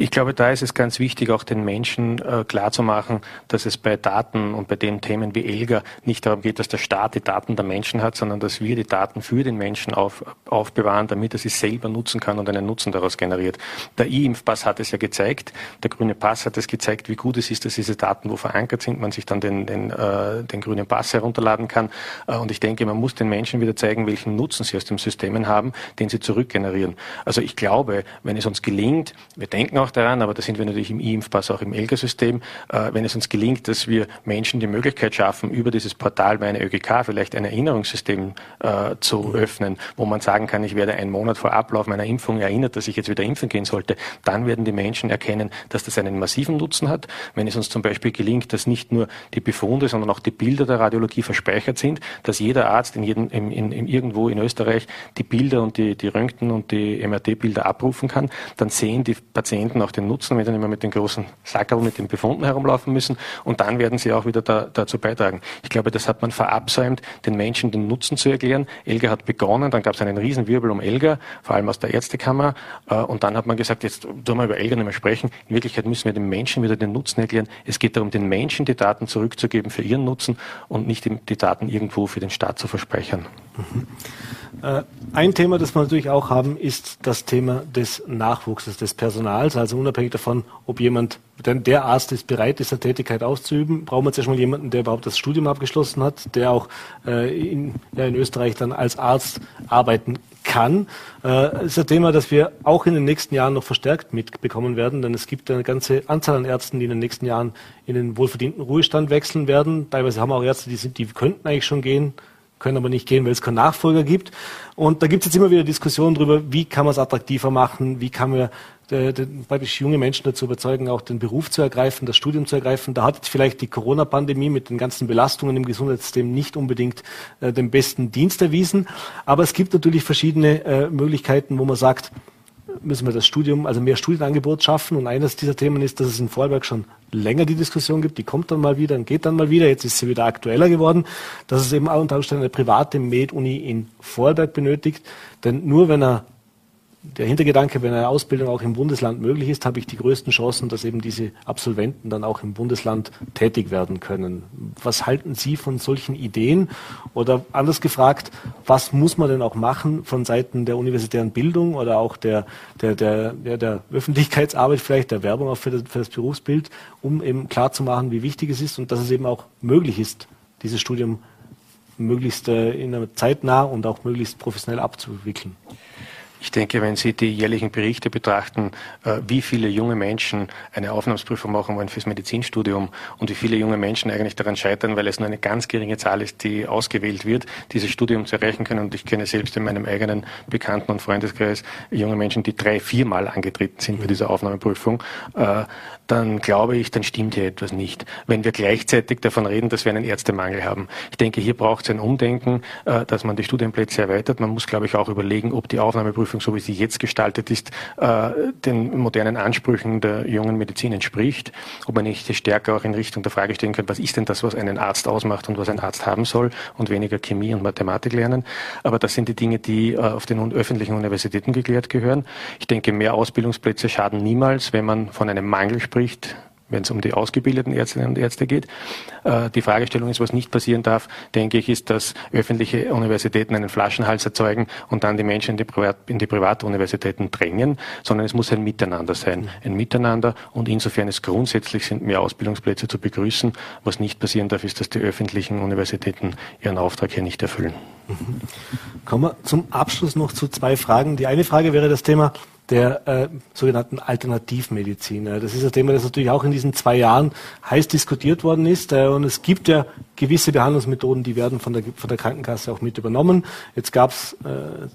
Ich glaube, da ist es ganz wichtig, auch den Menschen äh, klarzumachen, dass es bei Daten und bei den Themen wie ELGA nicht darum geht, dass der Staat die Daten der Menschen hat, sondern dass wir die Daten für den Menschen auf, aufbewahren, damit er sie selber nutzen kann und einen Nutzen daraus generiert. Der E-Impfpass hat es ja gezeigt, der grüne Pass hat es gezeigt, wie gut es ist, dass diese Daten wo verankert sind, man sich dann den, den, äh, den grünen Pass herunterladen kann. Äh, und ich denke, man muss den Menschen wieder zeigen, welchen Nutzen sie aus den Systemen haben, den sie zurückgenerieren. Also ich glaube, wenn es uns gelingt, wir denken auch daran, aber da sind wir natürlich im E-Impfpass auch im ELGA-System, äh, wenn es uns gelingt, dass wir Menschen die Möglichkeit schaffen, über dieses Portal meine ÖGK vielleicht ein Erinnerungssystem äh, zu öffnen, wo man sagen kann, ich werde einen Monat vor Ablauf meiner Impfung erinnert, dass ich jetzt wieder impfen gehen sollte, dann werden die Menschen erkennen, dass das einen massiven Nutzen hat. Wenn es uns zum Beispiel gelingt, dass nicht nur die Befunde, sondern auch die Bilder der Radiologie verspeichert sind, dass jeder Arzt in, jedem, in, in, in irgendwo in Österreich die Bilder und die, die Röntgen und die MRT-Bilder abrufen kann, dann sehen die Patienten auch den Nutzen, wenn sie nicht mehr mit den großen Sackerl, mit den Befunden herumlaufen müssen. Und dann werden sie auch wieder da, dazu beitragen. Ich glaube, das hat man verabsäumt, den Menschen den Nutzen zu erklären. Elga hat begonnen, dann gab es einen Riesenwirbel um Elga, vor allem aus der Ärztekammer. Äh, und dann hat man gesagt, jetzt tun wir über Elga nicht mehr sprechen. In Wirklichkeit müssen wir den Menschen wieder den Nutzen erklären. Es geht darum, den Menschen die Daten zurückzugeben für ihren Nutzen und nicht die Daten irgendwo für den Staat zu verspeichern. Mhm. Äh, ein Thema, das wir natürlich auch haben, ist das Thema des Nachwuchses, des Personals. Also unabhängig davon, ob jemand, denn der Arzt ist bereit, diese Tätigkeit auszuüben, brauchen wir jetzt erstmal jemanden, der überhaupt das Studium abgeschlossen hat, der auch äh, in, ja, in Österreich dann als Arzt arbeiten kann. Äh, ist ein Thema, das wir auch in den nächsten Jahren noch verstärkt mitbekommen werden, denn es gibt eine ganze Anzahl an Ärzten, die in den nächsten Jahren in den wohlverdienten Ruhestand wechseln werden. Teilweise haben wir auch Ärzte, die, sind, die könnten eigentlich schon gehen, können aber nicht gehen, weil es keinen Nachfolger gibt. Und da gibt es jetzt immer wieder Diskussionen darüber, wie kann man es attraktiver machen, wie kann man äh, praktisch junge Menschen dazu überzeugen, auch den Beruf zu ergreifen, das Studium zu ergreifen. Da hat jetzt vielleicht die Corona-Pandemie mit den ganzen Belastungen im Gesundheitssystem nicht unbedingt äh, den besten Dienst erwiesen. Aber es gibt natürlich verschiedene äh, Möglichkeiten, wo man sagt, müssen wir das Studium, also mehr Studienangebot schaffen. Und eines dieser Themen ist, dass es in Vorarlberg schon länger die Diskussion gibt. Die kommt dann mal wieder und geht dann mal wieder. Jetzt ist sie wieder aktueller geworden, dass es eben auch unter Umständen eine private Med-Uni in Vorarlberg benötigt. Denn nur wenn er der Hintergedanke, wenn eine Ausbildung auch im Bundesland möglich ist, habe ich die größten Chancen, dass eben diese Absolventen dann auch im Bundesland tätig werden können. Was halten Sie von solchen Ideen? Oder anders gefragt, was muss man denn auch machen von Seiten der universitären Bildung oder auch der, der, der, der, der Öffentlichkeitsarbeit, vielleicht der Werbung auch für das, für das Berufsbild, um eben klarzumachen, wie wichtig es ist und dass es eben auch möglich ist, dieses Studium möglichst äh, in einer zeitnah und auch möglichst professionell abzuwickeln? Ich denke, wenn Sie die jährlichen Berichte betrachten, äh, wie viele junge Menschen eine Aufnahmsprüfung machen wollen fürs Medizinstudium und wie viele junge Menschen eigentlich daran scheitern, weil es nur eine ganz geringe Zahl ist, die ausgewählt wird, dieses Studium zu erreichen können. Und ich kenne selbst in meinem eigenen Bekannten- und Freundeskreis junge Menschen, die drei, viermal angetreten sind bei dieser Aufnahmeprüfung. Dann glaube ich, dann stimmt hier etwas nicht. Wenn wir gleichzeitig davon reden, dass wir einen Ärztemangel haben. Ich denke, hier braucht es ein Umdenken, äh, dass man die Studienplätze erweitert. Man muss, glaube ich, auch überlegen, ob die Aufnahmeprüfung Prüfung, so wie sie jetzt gestaltet ist, äh, den modernen Ansprüchen der jungen Medizin entspricht, ob man nicht stärker auch in Richtung der Frage stellen kann, was ist denn das, was einen Arzt ausmacht und was ein Arzt haben soll und weniger Chemie und Mathematik lernen. Aber das sind die Dinge, die äh, auf den öffentlichen Universitäten geklärt gehören. Ich denke, mehr Ausbildungsplätze schaden niemals, wenn man von einem Mangel spricht wenn es um die ausgebildeten Ärztinnen und Ärzte geht. Äh, die Fragestellung ist, was nicht passieren darf, denke ich, ist, dass öffentliche Universitäten einen Flaschenhals erzeugen und dann die Menschen in die, Privat in die Privatuniversitäten drängen, sondern es muss ein Miteinander sein. Ein Miteinander und insofern es grundsätzlich sind mehr Ausbildungsplätze zu begrüßen. Was nicht passieren darf, ist, dass die öffentlichen Universitäten ihren Auftrag hier nicht erfüllen. Mhm. Kommen wir zum Abschluss noch zu zwei Fragen. Die eine Frage wäre das Thema, der äh, sogenannten Alternativmedizin. Das ist ein Thema, das natürlich auch in diesen zwei Jahren heiß diskutiert worden ist. Äh, und es gibt ja gewisse Behandlungsmethoden, die werden von der, von der Krankenkasse auch mit übernommen. Jetzt gab es äh,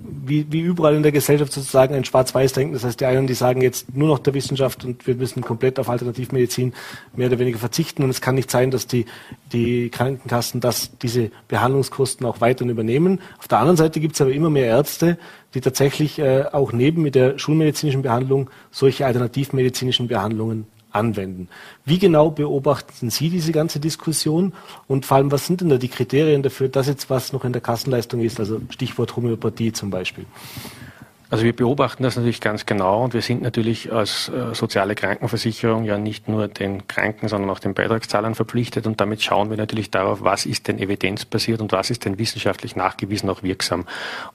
wie, wie überall in der Gesellschaft sozusagen ein Schwarz-Weiß-Denken. Das heißt, die einen, die sagen jetzt nur noch der Wissenschaft und wir müssen komplett auf Alternativmedizin mehr oder weniger verzichten. Und es kann nicht sein, dass die, die Krankenkassen das, diese Behandlungskosten auch weiterhin übernehmen. Auf der anderen Seite gibt es aber immer mehr Ärzte, die tatsächlich äh, auch neben mit der schulmedizinischen Behandlung solche alternativmedizinischen Behandlungen anwenden. Wie genau beobachten Sie diese ganze Diskussion und vor allem, was sind denn da die Kriterien dafür, dass jetzt was noch in der Kassenleistung ist, also Stichwort Homöopathie zum Beispiel? Also wir beobachten das natürlich ganz genau und wir sind natürlich als äh, soziale Krankenversicherung ja nicht nur den Kranken, sondern auch den Beitragszahlern verpflichtet und damit schauen wir natürlich darauf, was ist denn evidenzbasiert und was ist denn wissenschaftlich nachgewiesen auch wirksam.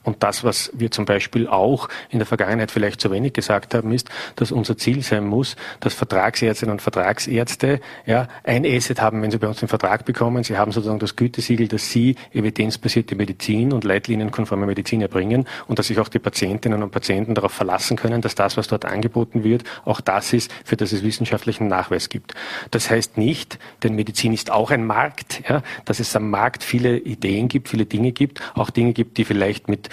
Und das, was wir zum Beispiel auch in der Vergangenheit vielleicht zu wenig gesagt haben, ist, dass unser Ziel sein muss, dass Vertragsärztinnen und Vertragsärzte ja, ein Asset haben, wenn sie bei uns den Vertrag bekommen. Sie haben sozusagen das Gütesiegel, dass sie evidenzbasierte Medizin und leitlinienkonforme Medizin erbringen und dass sich auch die Patientinnen und und Patienten darauf verlassen können, dass das, was dort angeboten wird, auch das ist, für das es wissenschaftlichen Nachweis gibt. Das heißt nicht, denn Medizin ist auch ein Markt, ja, dass es am Markt viele Ideen gibt, viele Dinge gibt, auch Dinge gibt, die vielleicht mit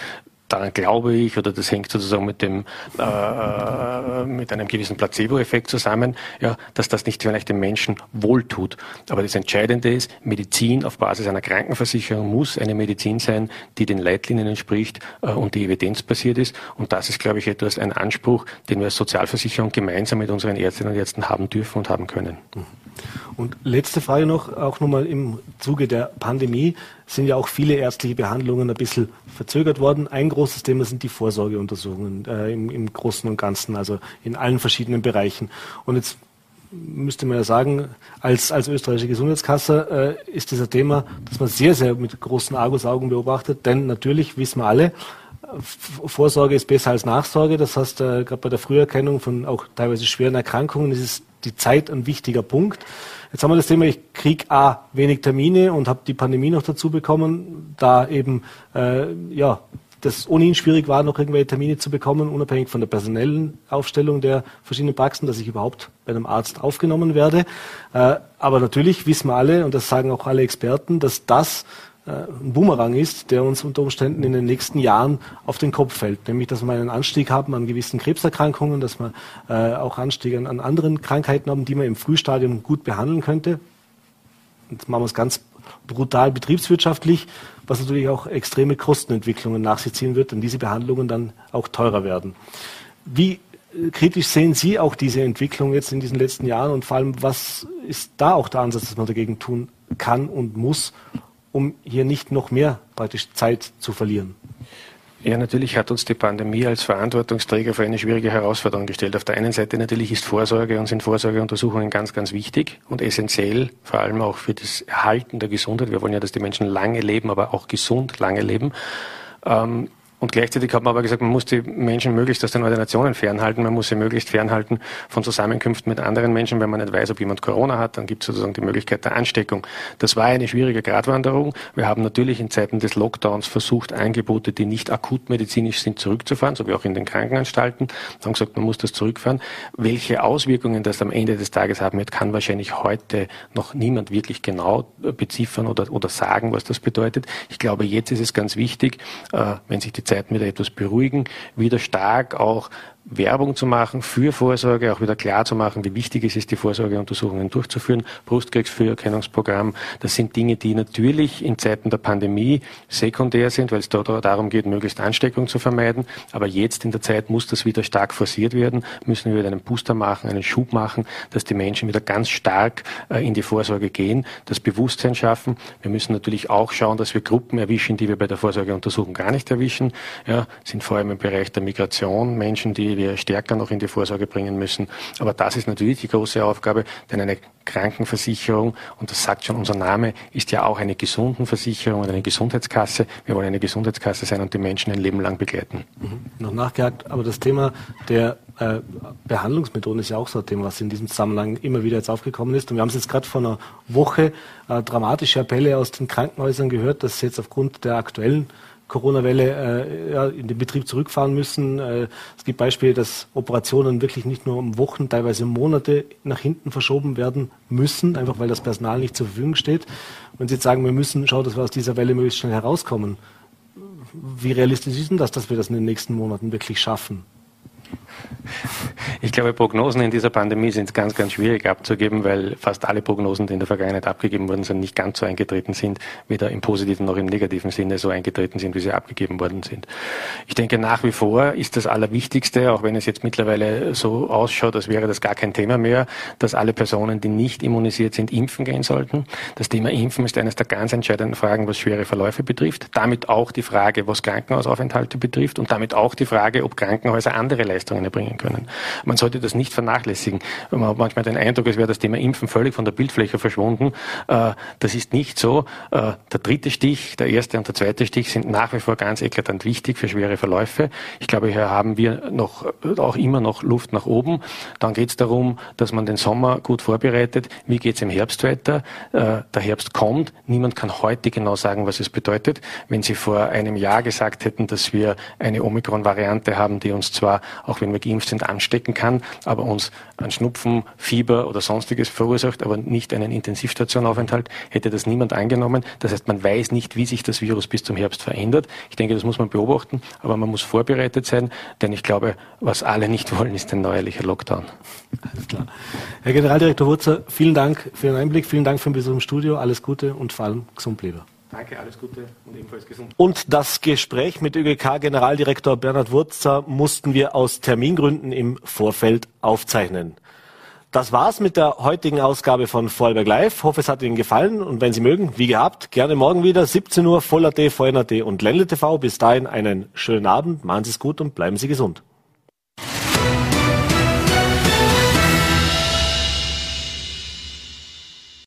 daran glaube ich, oder das hängt sozusagen mit dem äh, mit einem gewissen Placebo-Effekt zusammen, ja, dass das nicht vielleicht dem Menschen wohltut. Aber das Entscheidende ist, Medizin auf Basis einer Krankenversicherung muss eine Medizin sein, die den Leitlinien entspricht äh, und die evidenzbasiert ist. Und das ist, glaube ich, etwas ein Anspruch, den wir als Sozialversicherung gemeinsam mit unseren Ärztinnen und Ärzten haben dürfen und haben können. Mhm. Und letzte Frage noch, auch nochmal im Zuge der Pandemie sind ja auch viele ärztliche Behandlungen ein bisschen verzögert worden. Ein großes Thema sind die Vorsorgeuntersuchungen äh, im, im Großen und Ganzen, also in allen verschiedenen Bereichen. Und jetzt müsste man ja sagen, als, als österreichische Gesundheitskasse äh, ist dieser Thema, das man sehr, sehr mit großen Argusaugen beobachtet. Denn natürlich wissen wir alle, Vorsorge ist besser als Nachsorge. Das heißt, äh, gerade bei der Früherkennung von auch teilweise schweren Erkrankungen ist es die Zeit ein wichtiger Punkt. Jetzt haben wir das Thema, ich kriege A, wenig Termine und habe die Pandemie noch dazu bekommen, da eben äh, ja, das ohnehin schwierig war, noch irgendwelche Termine zu bekommen, unabhängig von der personellen Aufstellung der verschiedenen Praxen, dass ich überhaupt bei einem Arzt aufgenommen werde. Äh, aber natürlich wissen wir alle, und das sagen auch alle Experten, dass das ein Boomerang ist, der uns unter Umständen in den nächsten Jahren auf den Kopf fällt. Nämlich, dass wir einen Anstieg haben an gewissen Krebserkrankungen, dass wir äh, auch Anstieg an, an, anderen Krankheiten haben, die man im Frühstadium gut behandeln könnte. Jetzt machen wir es ganz brutal betriebswirtschaftlich, was natürlich auch extreme Kostenentwicklungen nach sich ziehen wird und diese Behandlungen dann auch teurer werden. Wie äh, kritisch sehen Sie auch diese Entwicklung jetzt in diesen letzten Jahren und vor allem, was ist da auch der Ansatz, dass man dagegen tun kann und muss, um hier nicht noch mehr praktisch Zeit zu verlieren? Ja, natürlich hat uns die Pandemie als Verantwortungsträger für eine schwierige Herausforderung gestellt. Auf der einen Seite natürlich ist Vorsorge und sind Vorsorgeuntersuchungen ganz, ganz wichtig und essentiell, vor allem auch für das Erhalten der Gesundheit. Wir wollen ja, dass die Menschen lange leben, aber auch gesund lange leben. Ähm, und gleichzeitig hat man aber gesagt, man muss die Menschen möglichst aus den Ordinationen fernhalten, man muss sie möglichst fernhalten von Zusammenkünften mit anderen Menschen. Wenn man nicht weiß, ob jemand Corona hat, dann gibt es sozusagen die Möglichkeit der Ansteckung. Das war eine schwierige Gratwanderung. Wir haben natürlich in Zeiten des Lockdowns versucht, Angebote, die nicht akut medizinisch sind, zurückzufahren, so wie auch in den Krankenanstalten. Wir haben gesagt, man muss das zurückfahren. Welche Auswirkungen das am Ende des Tages haben wird, kann wahrscheinlich heute noch niemand wirklich genau beziffern oder, oder sagen, was das bedeutet. Ich glaube, jetzt ist es ganz wichtig, äh, wenn sich die Zeiten wieder etwas beruhigen, wieder stark auch Werbung zu machen für Vorsorge, auch wieder klar zu machen, wie wichtig es ist, die Vorsorgeuntersuchungen durchzuführen. Brustkrebsfrüherkennungsprogramm, das sind Dinge, die natürlich in Zeiten der Pandemie sekundär sind, weil es dort darum geht, möglichst Ansteckung zu vermeiden. Aber jetzt in der Zeit muss das wieder stark forciert werden, müssen wir wieder einen Booster machen, einen Schub machen, dass die Menschen wieder ganz stark äh, in die Vorsorge gehen, das Bewusstsein schaffen. Wir müssen natürlich auch schauen, dass wir Gruppen erwischen, die wir bei der Vorsorgeuntersuchung gar nicht erwischen. Ja, sind vor allem im Bereich der Migration Menschen, die wir stärker noch in die Vorsorge bringen müssen. Aber das ist natürlich die große Aufgabe, denn eine Krankenversicherung, und das sagt schon unser Name, ist ja auch eine Gesundenversicherung und eine Gesundheitskasse. Wir wollen eine Gesundheitskasse sein und die Menschen ein Leben lang begleiten. Mhm. Noch nachgehakt, aber das Thema der äh, Behandlungsmethoden ist ja auch so ein Thema, was in diesem Zusammenhang immer wieder jetzt aufgekommen ist. Und wir haben es jetzt gerade vor einer Woche äh, dramatische Appelle aus den Krankenhäusern gehört, dass jetzt aufgrund der aktuellen Corona-Welle äh, ja, in den Betrieb zurückfahren müssen. Äh, es gibt Beispiele, dass Operationen wirklich nicht nur um Wochen, teilweise Monate nach hinten verschoben werden müssen, einfach weil das Personal nicht zur Verfügung steht. Wenn Sie jetzt sagen, wir müssen schauen, dass wir aus dieser Welle möglichst schnell herauskommen, wie realistisch ist denn das, dass wir das in den nächsten Monaten wirklich schaffen? Ich glaube, Prognosen in dieser Pandemie sind ganz, ganz schwierig abzugeben, weil fast alle Prognosen, die in der Vergangenheit abgegeben worden sind, nicht ganz so eingetreten sind, weder im positiven noch im negativen Sinne so eingetreten sind, wie sie abgegeben worden sind. Ich denke, nach wie vor ist das Allerwichtigste, auch wenn es jetzt mittlerweile so ausschaut, als wäre das gar kein Thema mehr, dass alle Personen, die nicht immunisiert sind, impfen gehen sollten. Das Thema Impfen ist eines der ganz entscheidenden Fragen, was schwere Verläufe betrifft. Damit auch die Frage, was Krankenhausaufenthalte betrifft und damit auch die Frage, ob Krankenhäuser andere Leistungen erbringen können. Man sollte das nicht vernachlässigen. Man hat manchmal den Eindruck, es wäre das Thema Impfen völlig von der Bildfläche verschwunden. Äh, das ist nicht so. Äh, der dritte Stich, der erste und der zweite Stich sind nach wie vor ganz eklatant wichtig für schwere Verläufe. Ich glaube, hier haben wir noch, auch immer noch Luft nach oben. Dann geht es darum, dass man den Sommer gut vorbereitet. Wie geht es im Herbst weiter? Äh, der Herbst kommt. Niemand kann heute genau sagen, was es bedeutet. Wenn Sie vor einem Jahr gesagt hätten, dass wir eine Omikron-Variante haben, die uns zwar, auch wenn wir geimpft sind, anstecken kann, aber uns an Schnupfen, Fieber oder sonstiges verursacht, aber nicht einen Intensivstationaufenthalt, hätte das niemand angenommen. Das heißt, man weiß nicht, wie sich das Virus bis zum Herbst verändert. Ich denke, das muss man beobachten, aber man muss vorbereitet sein, denn ich glaube, was alle nicht wollen, ist ein neuerlicher Lockdown. Alles klar. Herr Generaldirektor Wurzer, vielen Dank für den Einblick, vielen Dank für den Besuch im Studio, alles Gute und vor allem gesund bleiben. Danke, alles Gute und ebenfalls gesund. Und das Gespräch mit ÖGK-Generaldirektor Bernhard Wurzer mussten wir aus Termingründen im Vorfeld aufzeichnen. Das war's mit der heutigen Ausgabe von Vorarlberg Live. Hoffe, es hat Ihnen gefallen und wenn Sie mögen, wie gehabt, gerne morgen wieder 17 Uhr Voll.at, VNAT und Ländle TV. Bis dahin einen schönen Abend, machen Sie es gut und bleiben Sie gesund.